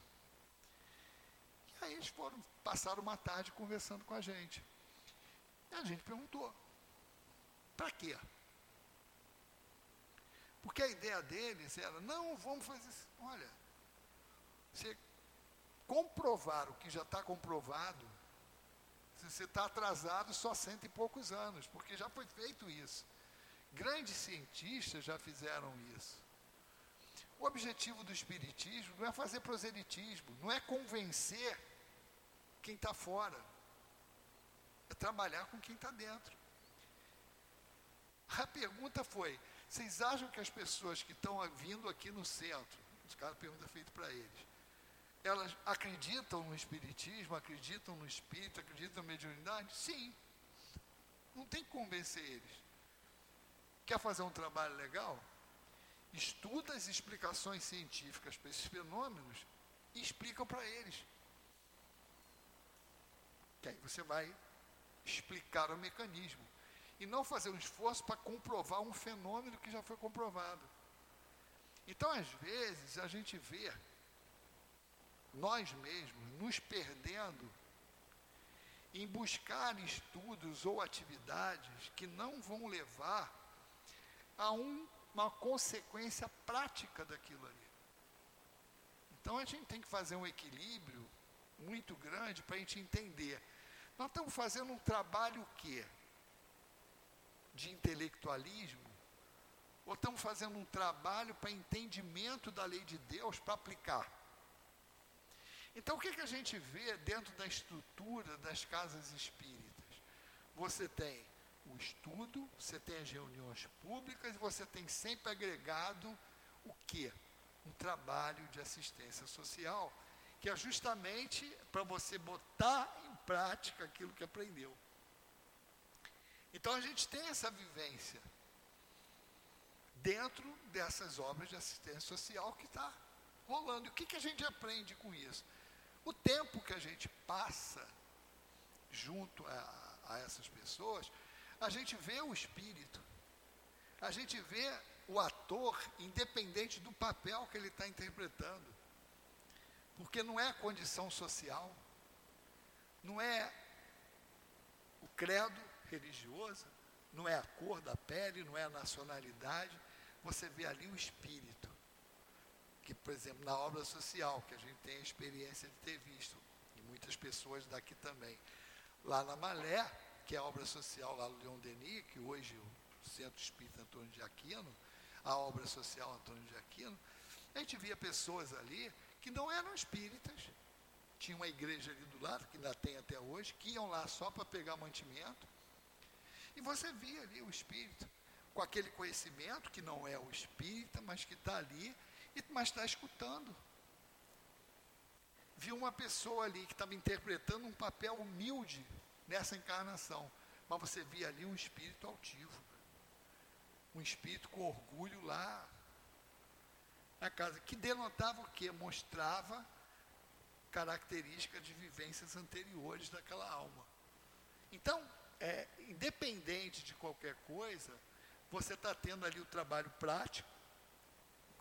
E aí eles foram, passaram uma tarde conversando com a gente. E a gente perguntou, para quê? Porque a ideia deles era, não, vamos fazer, olha, você comprovar o que já está comprovado, se você está atrasado só cento e poucos anos, porque já foi feito isso. Grandes cientistas já fizeram isso. O objetivo do Espiritismo não é fazer proselitismo, não é convencer quem está fora, é trabalhar com quem está dentro. A pergunta foi: vocês acham que as pessoas que estão vindo aqui no centro, os caras pergunta feita para eles, elas acreditam no Espiritismo, acreditam no Espírito, acreditam na mediunidade? Sim. Não tem que convencer eles. Quer fazer um trabalho legal? Estuda as explicações científicas para esses fenômenos e explica para eles. Que aí você vai explicar o mecanismo. E não fazer um esforço para comprovar um fenômeno que já foi comprovado. Então, às vezes, a gente vê nós mesmos nos perdendo em buscar estudos ou atividades que não vão levar a um, uma consequência prática daquilo ali. Então a gente tem que fazer um equilíbrio muito grande para a gente entender. Nós estamos fazendo um trabalho o quê? De intelectualismo? Ou estamos fazendo um trabalho para entendimento da lei de Deus para aplicar? Então, o que, que a gente vê dentro da estrutura das casas espíritas? Você tem o estudo, você tem as reuniões públicas, você tem sempre agregado o quê? Um trabalho de assistência social, que é justamente para você botar em prática aquilo que aprendeu. Então a gente tem essa vivência dentro dessas obras de assistência social que está rolando. E o que, que a gente aprende com isso? O tempo que a gente passa junto a, a essas pessoas, a gente vê o espírito, a gente vê o ator, independente do papel que ele está interpretando. Porque não é a condição social, não é o credo religioso, não é a cor da pele, não é a nacionalidade, você vê ali o espírito que, por exemplo, na obra social, que a gente tem a experiência de ter visto, e muitas pessoas daqui também, lá na Malé, que é a obra social lá do Leon Denis, que hoje o Centro Espírita Antônio de Aquino, a obra social Antônio de Aquino, a gente via pessoas ali que não eram espíritas, tinha uma igreja ali do lado, que ainda tem até hoje, que iam lá só para pegar mantimento, e você via ali o espírito, com aquele conhecimento, que não é o espírita, mas que está ali, mas está escutando. Viu uma pessoa ali que estava interpretando um papel humilde nessa encarnação, mas você via ali um espírito altivo, um espírito com orgulho lá na casa, que denotava o quê? Mostrava características de vivências anteriores daquela alma. Então, é, independente de qualquer coisa, você está tendo ali o trabalho prático,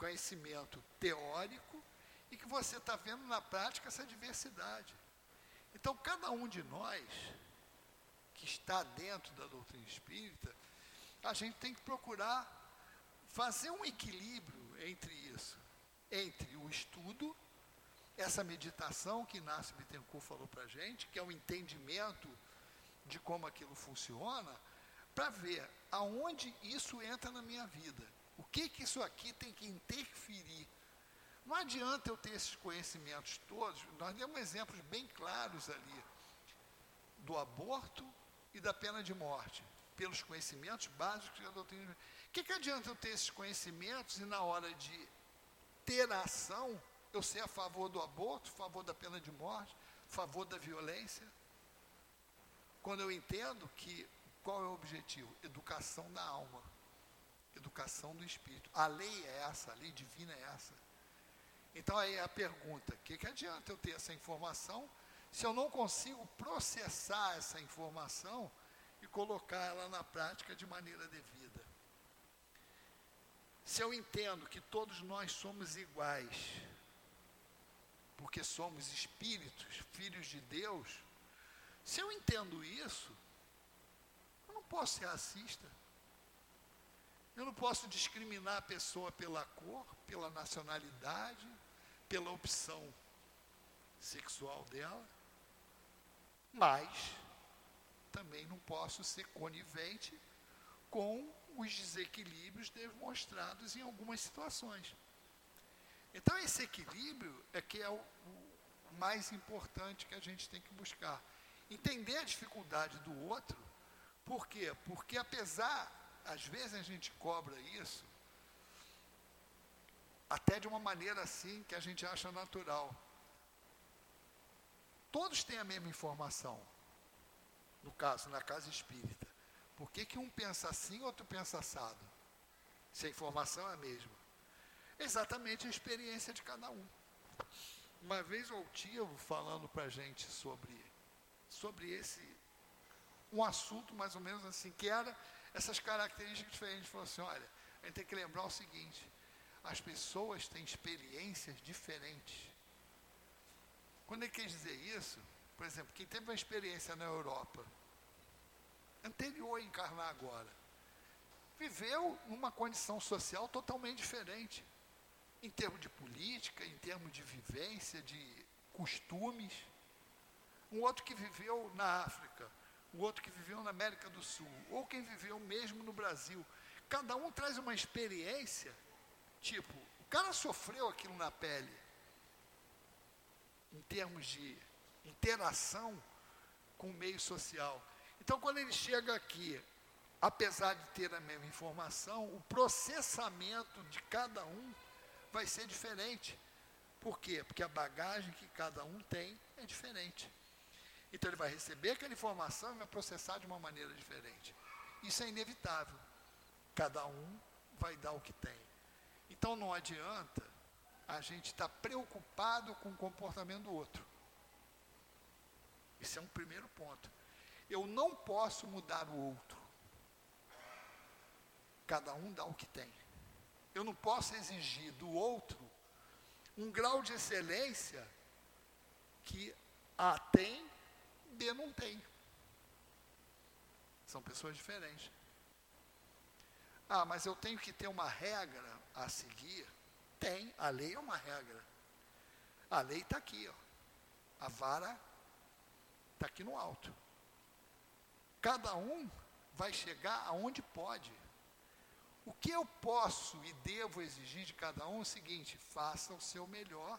conhecimento teórico, e que você está vendo na prática essa diversidade. Então, cada um de nós que está dentro da doutrina espírita, a gente tem que procurar fazer um equilíbrio entre isso, entre o estudo, essa meditação que Inácio Bittencourt falou para a gente, que é o entendimento de como aquilo funciona, para ver aonde isso entra na minha vida. O que, que isso aqui tem que interferir. Não adianta eu ter esses conhecimentos todos, nós demos exemplos bem claros ali do aborto e da pena de morte, pelos conhecimentos básicos da doutrina. O que, que adianta eu ter esses conhecimentos e na hora de ter a ação, eu ser a favor do aborto, a favor da pena de morte, a favor da violência? Quando eu entendo que qual é o objetivo? Educação da alma, educação do espírito. A lei é essa, a lei divina é essa. Então aí é a pergunta: o que, que adianta eu ter essa informação se eu não consigo processar essa informação e colocar ela na prática de maneira devida? Se eu entendo que todos nós somos iguais, porque somos espíritos, filhos de Deus, se eu entendo isso, eu não posso ser racista. Eu não posso discriminar a pessoa pela cor, pela nacionalidade, pela opção sexual dela. Mas também não posso ser conivente com os desequilíbrios demonstrados em algumas situações. Então, esse equilíbrio é que é o, o mais importante que a gente tem que buscar. Entender a dificuldade do outro, por quê? Porque apesar, às vezes a gente cobra isso, até de uma maneira assim que a gente acha natural. Todos têm a mesma informação, no caso, na casa espírita. Por que, que um pensa assim e outro pensa assado? Se a informação é a mesma. Exatamente a experiência de cada um. Uma vez o Altivo falando para a gente sobre, sobre esse, um assunto mais ou menos assim, que era essas características diferentes, falou assim, olha, a gente tem que lembrar o seguinte, as pessoas têm experiências diferentes. Quando ele quer dizer isso, por exemplo, quem teve uma experiência na Europa, anterior a encarnar agora, viveu numa condição social totalmente diferente, em termos de política, em termos de vivência, de costumes. Um outro que viveu na África, o outro que viveu na América do Sul, ou quem viveu mesmo no Brasil. Cada um traz uma experiência, tipo, o cara sofreu aquilo na pele, em termos de interação com o meio social. Então, quando ele chega aqui, apesar de ter a mesma informação, o processamento de cada um vai ser diferente. Por quê? Porque a bagagem que cada um tem é diferente. Então ele vai receber aquela informação e vai processar de uma maneira diferente. Isso é inevitável. Cada um vai dar o que tem. Então não adianta a gente estar tá preocupado com o comportamento do outro. Esse é um primeiro ponto. Eu não posso mudar o outro. Cada um dá o que tem. Eu não posso exigir do outro um grau de excelência que A tem, B não tem. São pessoas diferentes. Ah, mas eu tenho que ter uma regra a seguir. Tem, a lei é uma regra. A lei está aqui, ó. A vara está aqui no alto. Cada um vai chegar aonde pode. O que eu posso e devo exigir de cada um é o seguinte: faça o seu melhor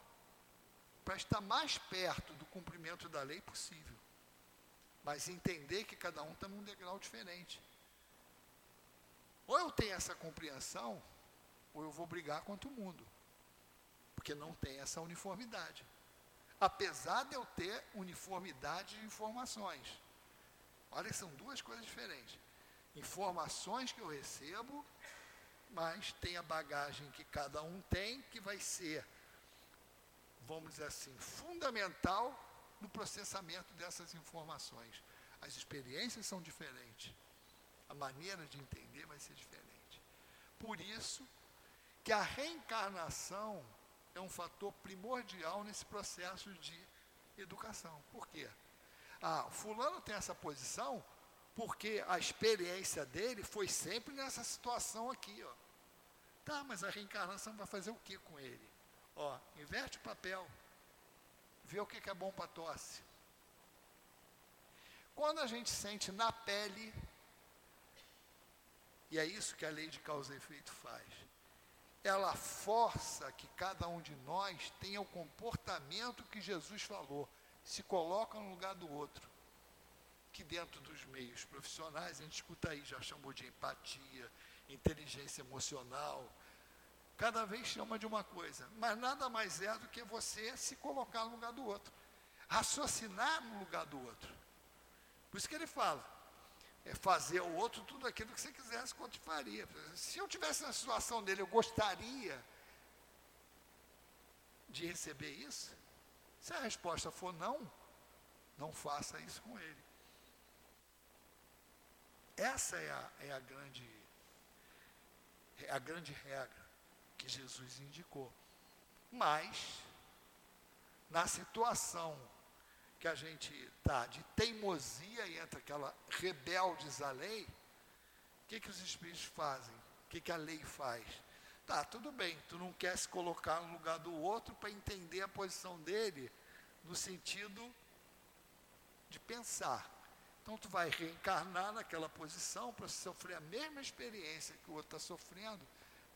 para estar mais perto do cumprimento da lei possível. Mas entender que cada um está num degrau diferente. Ou eu tenho essa compreensão, ou eu vou brigar contra o mundo. Porque não tem essa uniformidade. Apesar de eu ter uniformidade de informações. Olha, são duas coisas diferentes. Informações que eu recebo, mas tem a bagagem que cada um tem, que vai ser vamos dizer assim, fundamental no processamento dessas informações. As experiências são diferentes. A maneira de entender vai ser diferente. Por isso que a reencarnação é um fator primordial nesse processo de educação. Por quê? Ah, fulano tem essa posição porque a experiência dele foi sempre nessa situação aqui, ó. Tá, mas a reencarnação vai fazer o que com ele? Ó, inverte o papel. Vê o que, é bom para tosse. Quando a gente sente na pele, e é isso que a lei de causa e efeito faz, ela força que cada um de nós tenha o comportamento que Jesus falou, se coloca no lugar do outro. Que dentro dos meios profissionais, a gente escuta aí, já chamou de empatia, inteligência emocional, cada vez chama de uma coisa, mas nada mais é do que você se colocar no lugar do outro, raciocinar no lugar do outro. Por isso que ele fala, é fazer ao outro tudo aquilo que você quisesse quanto faria. Se eu tivesse na situação dele, eu gostaria de receber isso? Se a resposta for não, não faça isso com ele. Essa é a, é a grande é a grande regra que Jesus indicou. Mas, na situação que a gente está de teimosia e entra aquela rebeldes à lei, o que, que os espíritos fazem? O que, que a lei faz? Tá, tudo bem, tu não quer se colocar no lugar do outro para entender a posição dele no sentido de pensar. Então tu vai reencarnar naquela posição para sofrer a mesma experiência que o outro está sofrendo,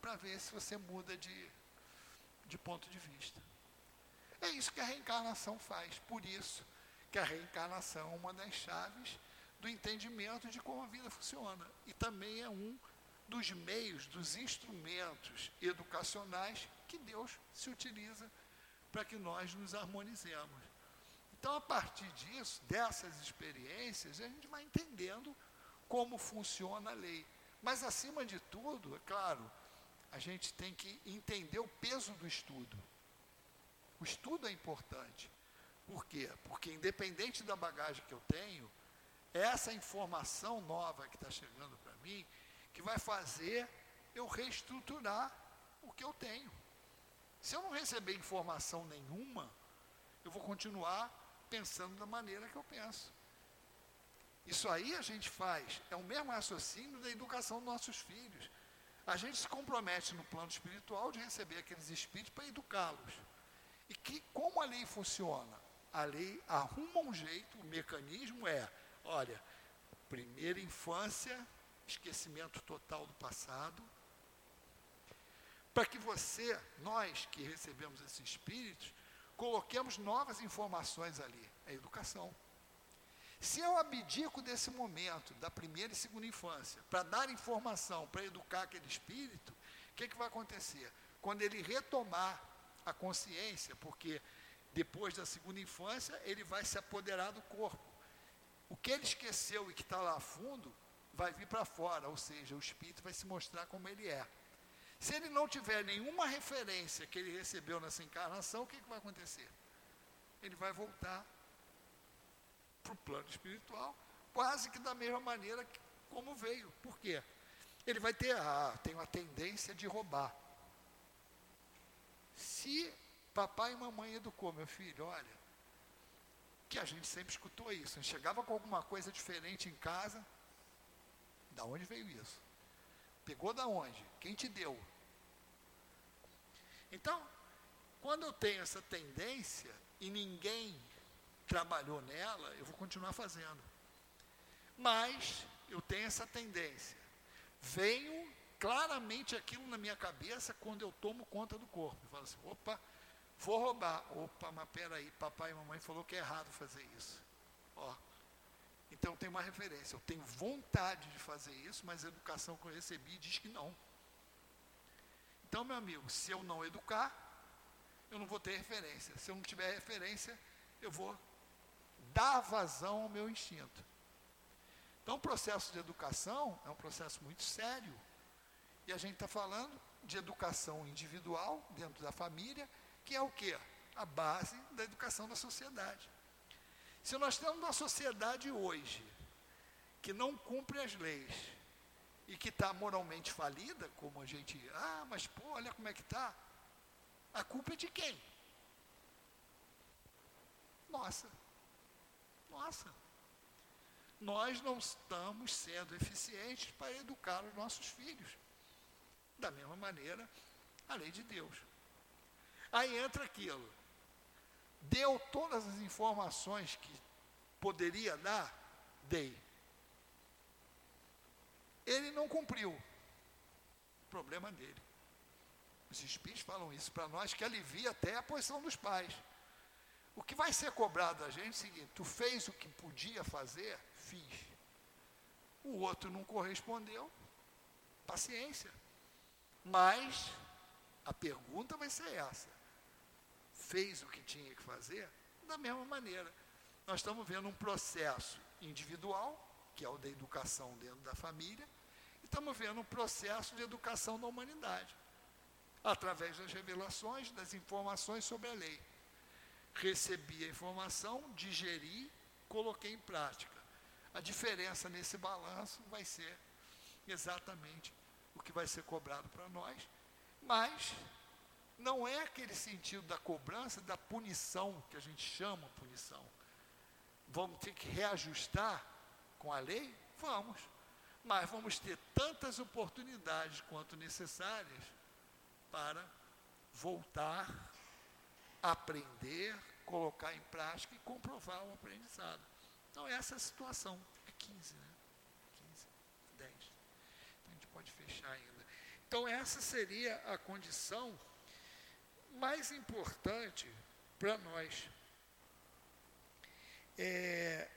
para ver se você muda de, de ponto de vista. É isso que a reencarnação faz. Por isso que a reencarnação é uma das chaves do entendimento de como a vida funciona. E também é um dos meios, dos instrumentos educacionais que Deus se utiliza para que nós nos harmonizemos. Então, a partir disso, dessas experiências, a gente vai entendendo como funciona a lei. Mas, acima de tudo, é claro, a gente tem que entender o peso do estudo. O estudo é importante. Por quê? Porque, independente da bagagem que eu tenho, é essa informação nova que está chegando para mim que vai fazer eu reestruturar o que eu tenho. Se eu não receber informação nenhuma, eu vou continuar pensando da maneira que eu penso. Isso aí a gente faz, é o mesmo raciocínio da educação dos nossos filhos a gente se compromete no plano espiritual de receber aqueles espíritos para educá-los. E que como a lei funciona? A lei arruma um jeito, o mecanismo é, olha, primeira infância, esquecimento total do passado, para que você, nós que recebemos esses espíritos, coloquemos novas informações ali, a educação. Se eu abdico desse momento, da primeira e segunda infância, para dar informação, para educar aquele espírito, o que, que vai acontecer? Quando ele retomar a consciência, porque depois da segunda infância, ele vai se apoderar do corpo. O que ele esqueceu e que está lá a fundo, vai vir para fora, ou seja, o espírito vai se mostrar como ele é. Se ele não tiver nenhuma referência que ele recebeu nessa encarnação, o que, que vai acontecer? Ele vai voltar para o plano espiritual, quase que da mesma maneira que, como veio. Por quê? Ele vai ter, ah, tem uma tendência de roubar. Se papai e mamãe educou meu filho, olha, que a gente sempre escutou isso, a gente chegava com alguma coisa diferente em casa, da onde veio isso? Pegou da onde? Quem te deu? Então, quando eu tenho essa tendência e ninguém trabalhou nela, eu vou continuar fazendo. Mas eu tenho essa tendência. Venho claramente aquilo na minha cabeça quando eu tomo conta do corpo. Eu falo assim, opa, vou roubar. Opa, mas peraí, papai e mamãe falou que é errado fazer isso. Ó. Então tem uma referência. Eu tenho vontade de fazer isso, mas a educação que eu recebi diz que não. Então, meu amigo, se eu não educar, eu não vou ter referência. Se eu não tiver referência, eu vou dar vazão ao meu instinto. Então, o processo de educação é um processo muito sério. E a gente está falando de educação individual dentro da família, que é o quê? A base da educação da sociedade. Se nós temos uma sociedade hoje que não cumpre as leis e que está moralmente falida, como a gente, ah, mas pô, olha como é que está. A culpa é de quem? Nossa. Nossa nós não estamos sendo eficientes para educar os nossos filhos. Da mesma maneira, a lei de Deus. Aí entra aquilo. Deu todas as informações que poderia dar? Dei. Ele não cumpriu. Problema dele. Os espíritos falam isso para nós, que alivia até a posição dos pais. O que vai ser cobrado da gente é o seguinte: tu fez o que podia fazer, fiz. O outro não correspondeu, paciência. Mas a pergunta vai ser essa: fez o que tinha que fazer? Da mesma maneira. Nós estamos vendo um processo individual, que é o da educação dentro da família, e estamos vendo um processo de educação da humanidade, através das revelações, das informações sobre a lei. Recebi a informação, digeri, coloquei em prática. A diferença nesse balanço vai ser exatamente o que vai ser cobrado para nós, mas não é aquele sentido da cobrança, da punição, que a gente chama punição. Vamos ter que reajustar com a lei? Vamos. Mas vamos ter tantas oportunidades quanto necessárias para voltar, aprender, colocar em prática e comprovar o aprendizado. Então, essa é a situação. É 15, né? 15, 10. Então, a gente pode fechar ainda. Então, essa seria a condição mais importante para nós. É,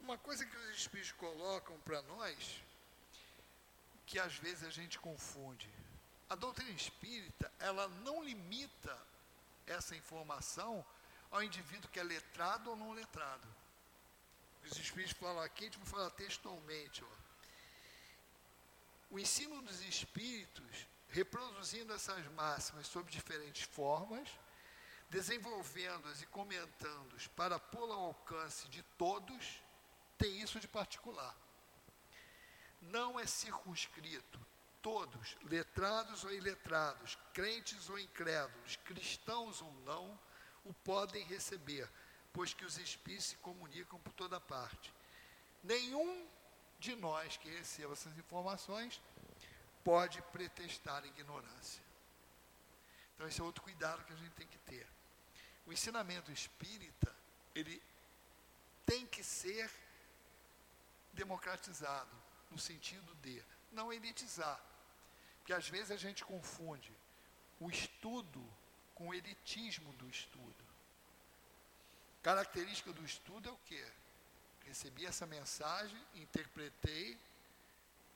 uma coisa que os Espíritos colocam para nós, que às vezes a gente confunde. A doutrina espírita, ela não limita essa informação ao indivíduo que é letrado ou não letrado. Os Espíritos falam aqui, a gente vai falar textualmente. Ó. O ensino dos Espíritos, reproduzindo essas máximas sob diferentes formas, desenvolvendo-as e comentando-as para pô-la ao alcance de todos, tem isso de particular. Não é circunscrito. Todos, letrados ou iletrados, crentes ou incrédulos, cristãos ou não, o podem receber, pois que os espíritos se comunicam por toda parte. Nenhum de nós que receba essas informações pode pretestar ignorância. Então esse é outro cuidado que a gente tem que ter. O ensinamento espírita, ele tem que ser democratizado, no sentido de não elitizar. Porque às vezes a gente confunde o estudo com o elitismo do estudo. Característica do estudo é o quê? Recebi essa mensagem, interpretei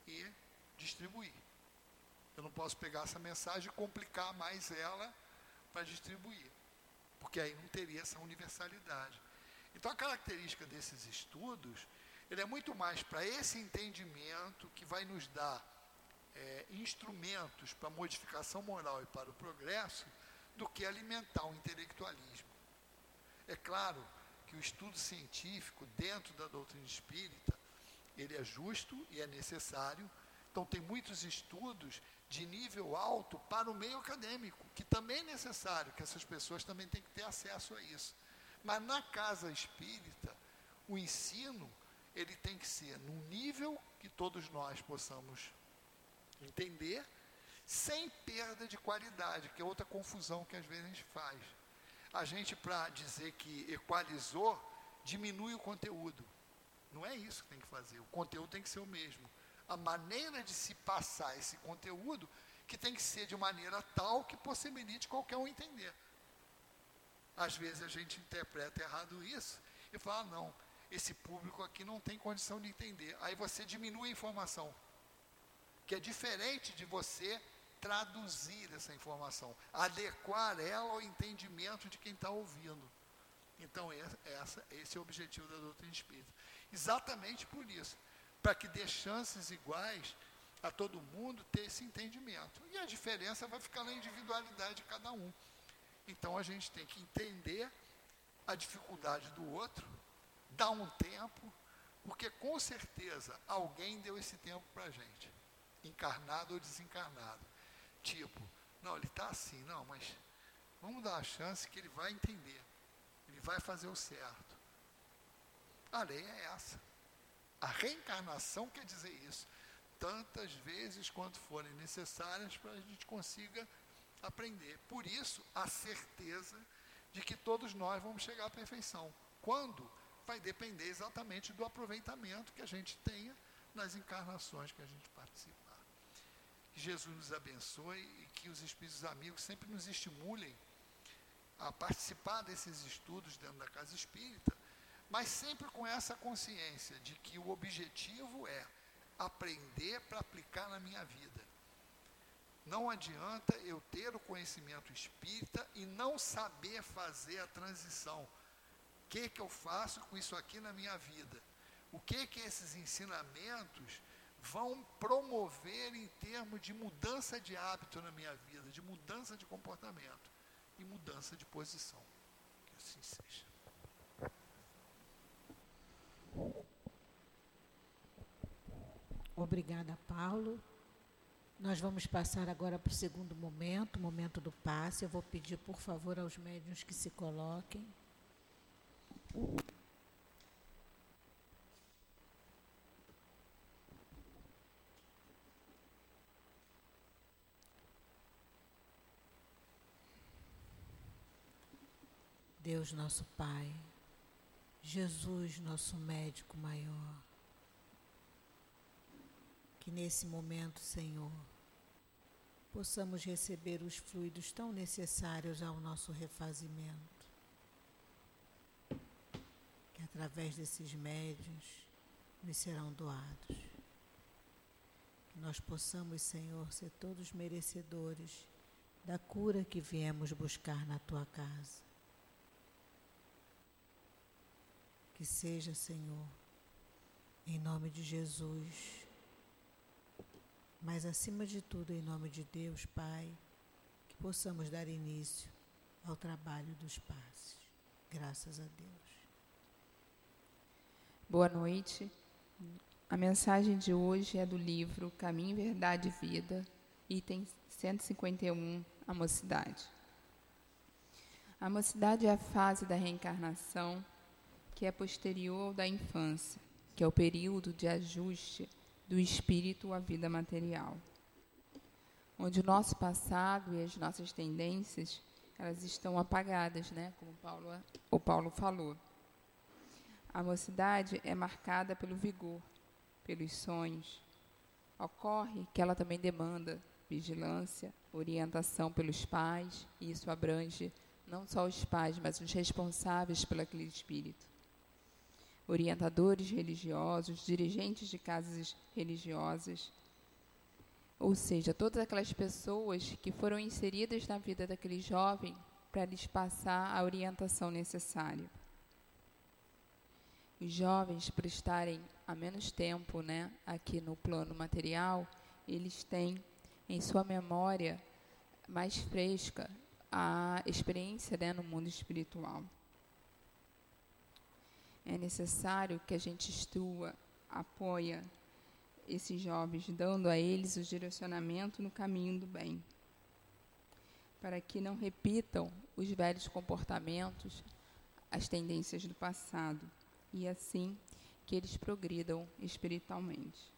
e distribuí. Eu não posso pegar essa mensagem e complicar mais ela para distribuir, porque aí não teria essa universalidade. Então a característica desses estudos, ele é muito mais para esse entendimento que vai nos dar é, instrumentos para modificação moral e para o progresso, do que alimentar o intelectualismo. É claro que o estudo científico dentro da doutrina espírita, ele é justo e é necessário. Então tem muitos estudos de nível alto para o meio acadêmico, que também é necessário, que essas pessoas também têm que ter acesso a isso. Mas na casa espírita, o ensino, ele tem que ser num nível que todos nós possamos entender sem perda de qualidade, que é outra confusão que às vezes a gente faz. A gente, para dizer que equalizou, diminui o conteúdo. Não é isso que tem que fazer. O conteúdo tem que ser o mesmo. A maneira de se passar esse conteúdo que tem que ser de maneira tal que possibilite qualquer um entender. Às vezes a gente interpreta errado isso e fala, ah, não, esse público aqui não tem condição de entender. Aí você diminui a informação, que é diferente de você traduzir essa informação, adequar ela ao entendimento de quem está ouvindo. Então, essa, esse é o objetivo da doutrina espírita. Exatamente por isso, para que dê chances iguais a todo mundo ter esse entendimento. E a diferença vai ficar na individualidade de cada um. Então, a gente tem que entender a dificuldade do outro, dar um tempo, porque com certeza alguém deu esse tempo para a gente, encarnado ou desencarnado. Tipo, não, ele está assim, não, mas vamos dar a chance que ele vai entender, ele vai fazer o certo. A lei é essa. A reencarnação quer dizer isso. Tantas vezes quanto forem necessárias para a gente consiga aprender. Por isso, a certeza de que todos nós vamos chegar à perfeição. Quando? Vai depender exatamente do aproveitamento que a gente tenha nas encarnações que a gente participa. Que Jesus nos abençoe e que os Espíritos Amigos sempre nos estimulem a participar desses estudos dentro da casa espírita, mas sempre com essa consciência de que o objetivo é aprender para aplicar na minha vida. Não adianta eu ter o conhecimento espírita e não saber fazer a transição. Que, que eu faço com isso aqui na minha vida? O que, que esses ensinamentos vão promover em termos de mudança de hábito na minha vida, de mudança de comportamento e mudança de posição. Que assim seja. Obrigada, Paulo. Nós vamos passar agora para o segundo momento, momento do passe. Eu vou pedir, por favor, aos médiuns que se coloquem. Deus nosso Pai, Jesus nosso médico maior, que nesse momento, Senhor, possamos receber os fluidos tão necessários ao nosso refazimento, que através desses médios nos serão doados. Que nós possamos, Senhor, ser todos merecedores da cura que viemos buscar na tua casa Que seja, Senhor, em nome de Jesus, mas acima de tudo, em nome de Deus, Pai, que possamos dar início ao trabalho dos passes. Graças a Deus. Boa noite. A mensagem de hoje é do livro Caminho, Verdade e Vida, item 151, a mocidade. A mocidade é a fase da reencarnação que é posterior da infância, que é o período de ajuste do espírito à vida material, onde o nosso passado e as nossas tendências elas estão apagadas, né? Como Paulo, o Paulo falou. A mocidade é marcada pelo vigor, pelos sonhos. Ocorre que ela também demanda vigilância, orientação pelos pais, e isso abrange não só os pais, mas os responsáveis pelo aquele espírito orientadores religiosos, dirigentes de casas religiosas, ou seja, todas aquelas pessoas que foram inseridas na vida daquele jovem para lhes passar a orientação necessária. Os jovens, por estarem há menos tempo né, aqui no plano material, eles têm em sua memória mais fresca a experiência né, no mundo espiritual. É necessário que a gente instrua, apoia esses jovens, dando a eles o direcionamento no caminho do bem, para que não repitam os velhos comportamentos, as tendências do passado, e assim que eles progridam espiritualmente.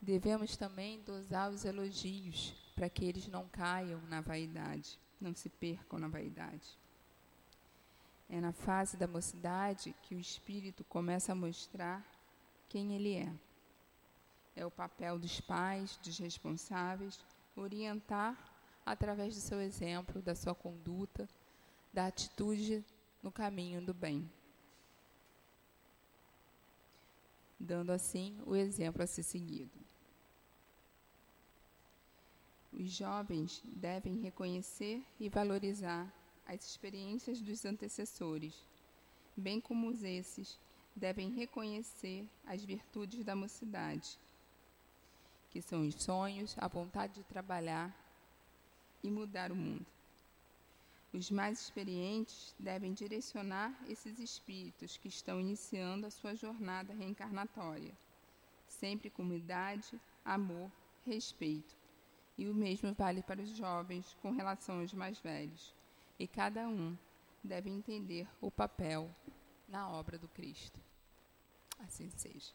Devemos também dosar os elogios para que eles não caiam na vaidade, não se percam na vaidade É na fase da mocidade que o espírito começa a mostrar quem ele é. É o papel dos pais, dos responsáveis, orientar através do seu exemplo, da sua conduta, da atitude no caminho do bem. Dando assim o exemplo a ser seguido. Os jovens devem reconhecer e valorizar as experiências dos antecessores, bem como esses devem reconhecer as virtudes da mocidade, que são os sonhos, a vontade de trabalhar e mudar o mundo. Os mais experientes devem direcionar esses espíritos que estão iniciando a sua jornada reencarnatória, sempre com humildade, amor, respeito. E o mesmo vale para os jovens com relação aos mais velhos. E cada um deve entender o papel na obra do Cristo. Assim seja.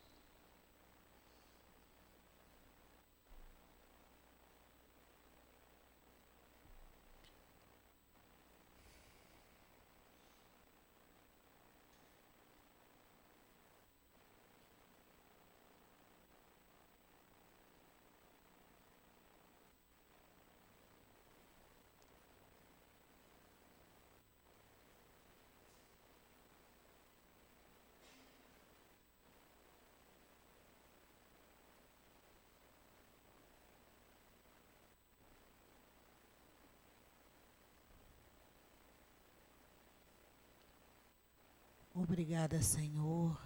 Obrigada, Senhor,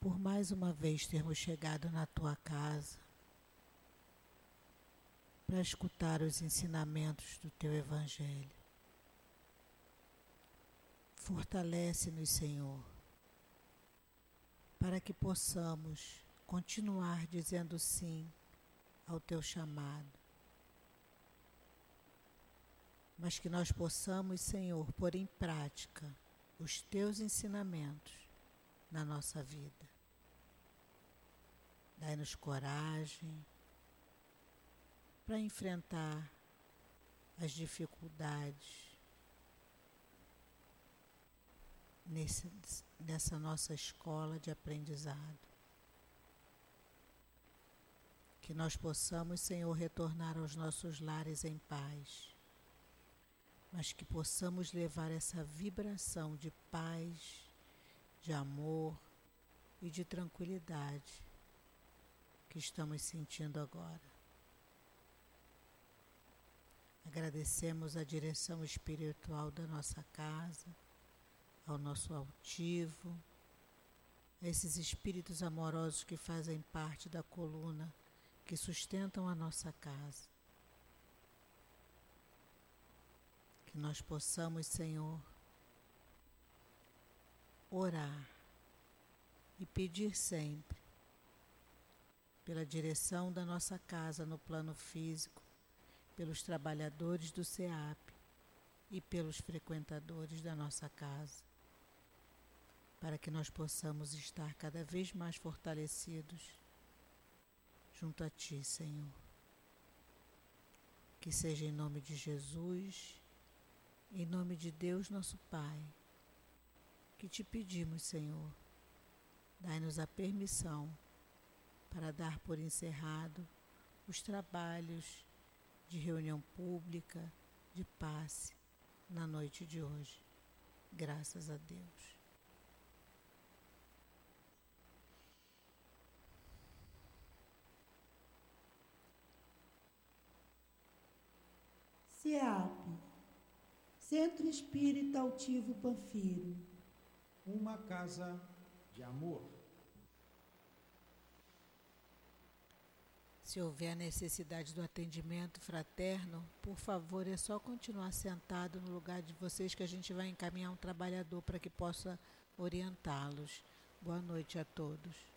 por mais uma vez termos chegado na tua casa para escutar os ensinamentos do teu Evangelho. Fortalece-nos, Senhor, para que possamos continuar dizendo sim ao teu chamado. Mas que nós possamos, Senhor, pôr em prática os teus ensinamentos na nossa vida. Dai-nos coragem para enfrentar as dificuldades nesse, nessa nossa escola de aprendizado. Que nós possamos, Senhor, retornar aos nossos lares em paz mas que possamos levar essa vibração de paz, de amor e de tranquilidade que estamos sentindo agora. Agradecemos a direção espiritual da nossa casa, ao nosso altivo, a esses espíritos amorosos que fazem parte da coluna que sustentam a nossa casa. Que nós possamos, Senhor, orar e pedir sempre pela direção da nossa casa no plano físico, pelos trabalhadores do SEAP e pelos frequentadores da nossa casa, para que nós possamos estar cada vez mais fortalecidos junto a Ti, Senhor. Que seja em nome de Jesus em nome de Deus, nosso Pai, que te pedimos, Senhor, dai-nos a permissão para dar por encerrado os trabalhos de reunião pública, de passe, na noite de hoje. Graças a Deus. SEAP Centro Espírita Altivo Panfiro. Uma casa de amor. Se houver necessidade do atendimento fraterno, por favor, é só continuar sentado no lugar de vocês que a gente vai encaminhar um trabalhador para que possa orientá-los. Boa noite a todos.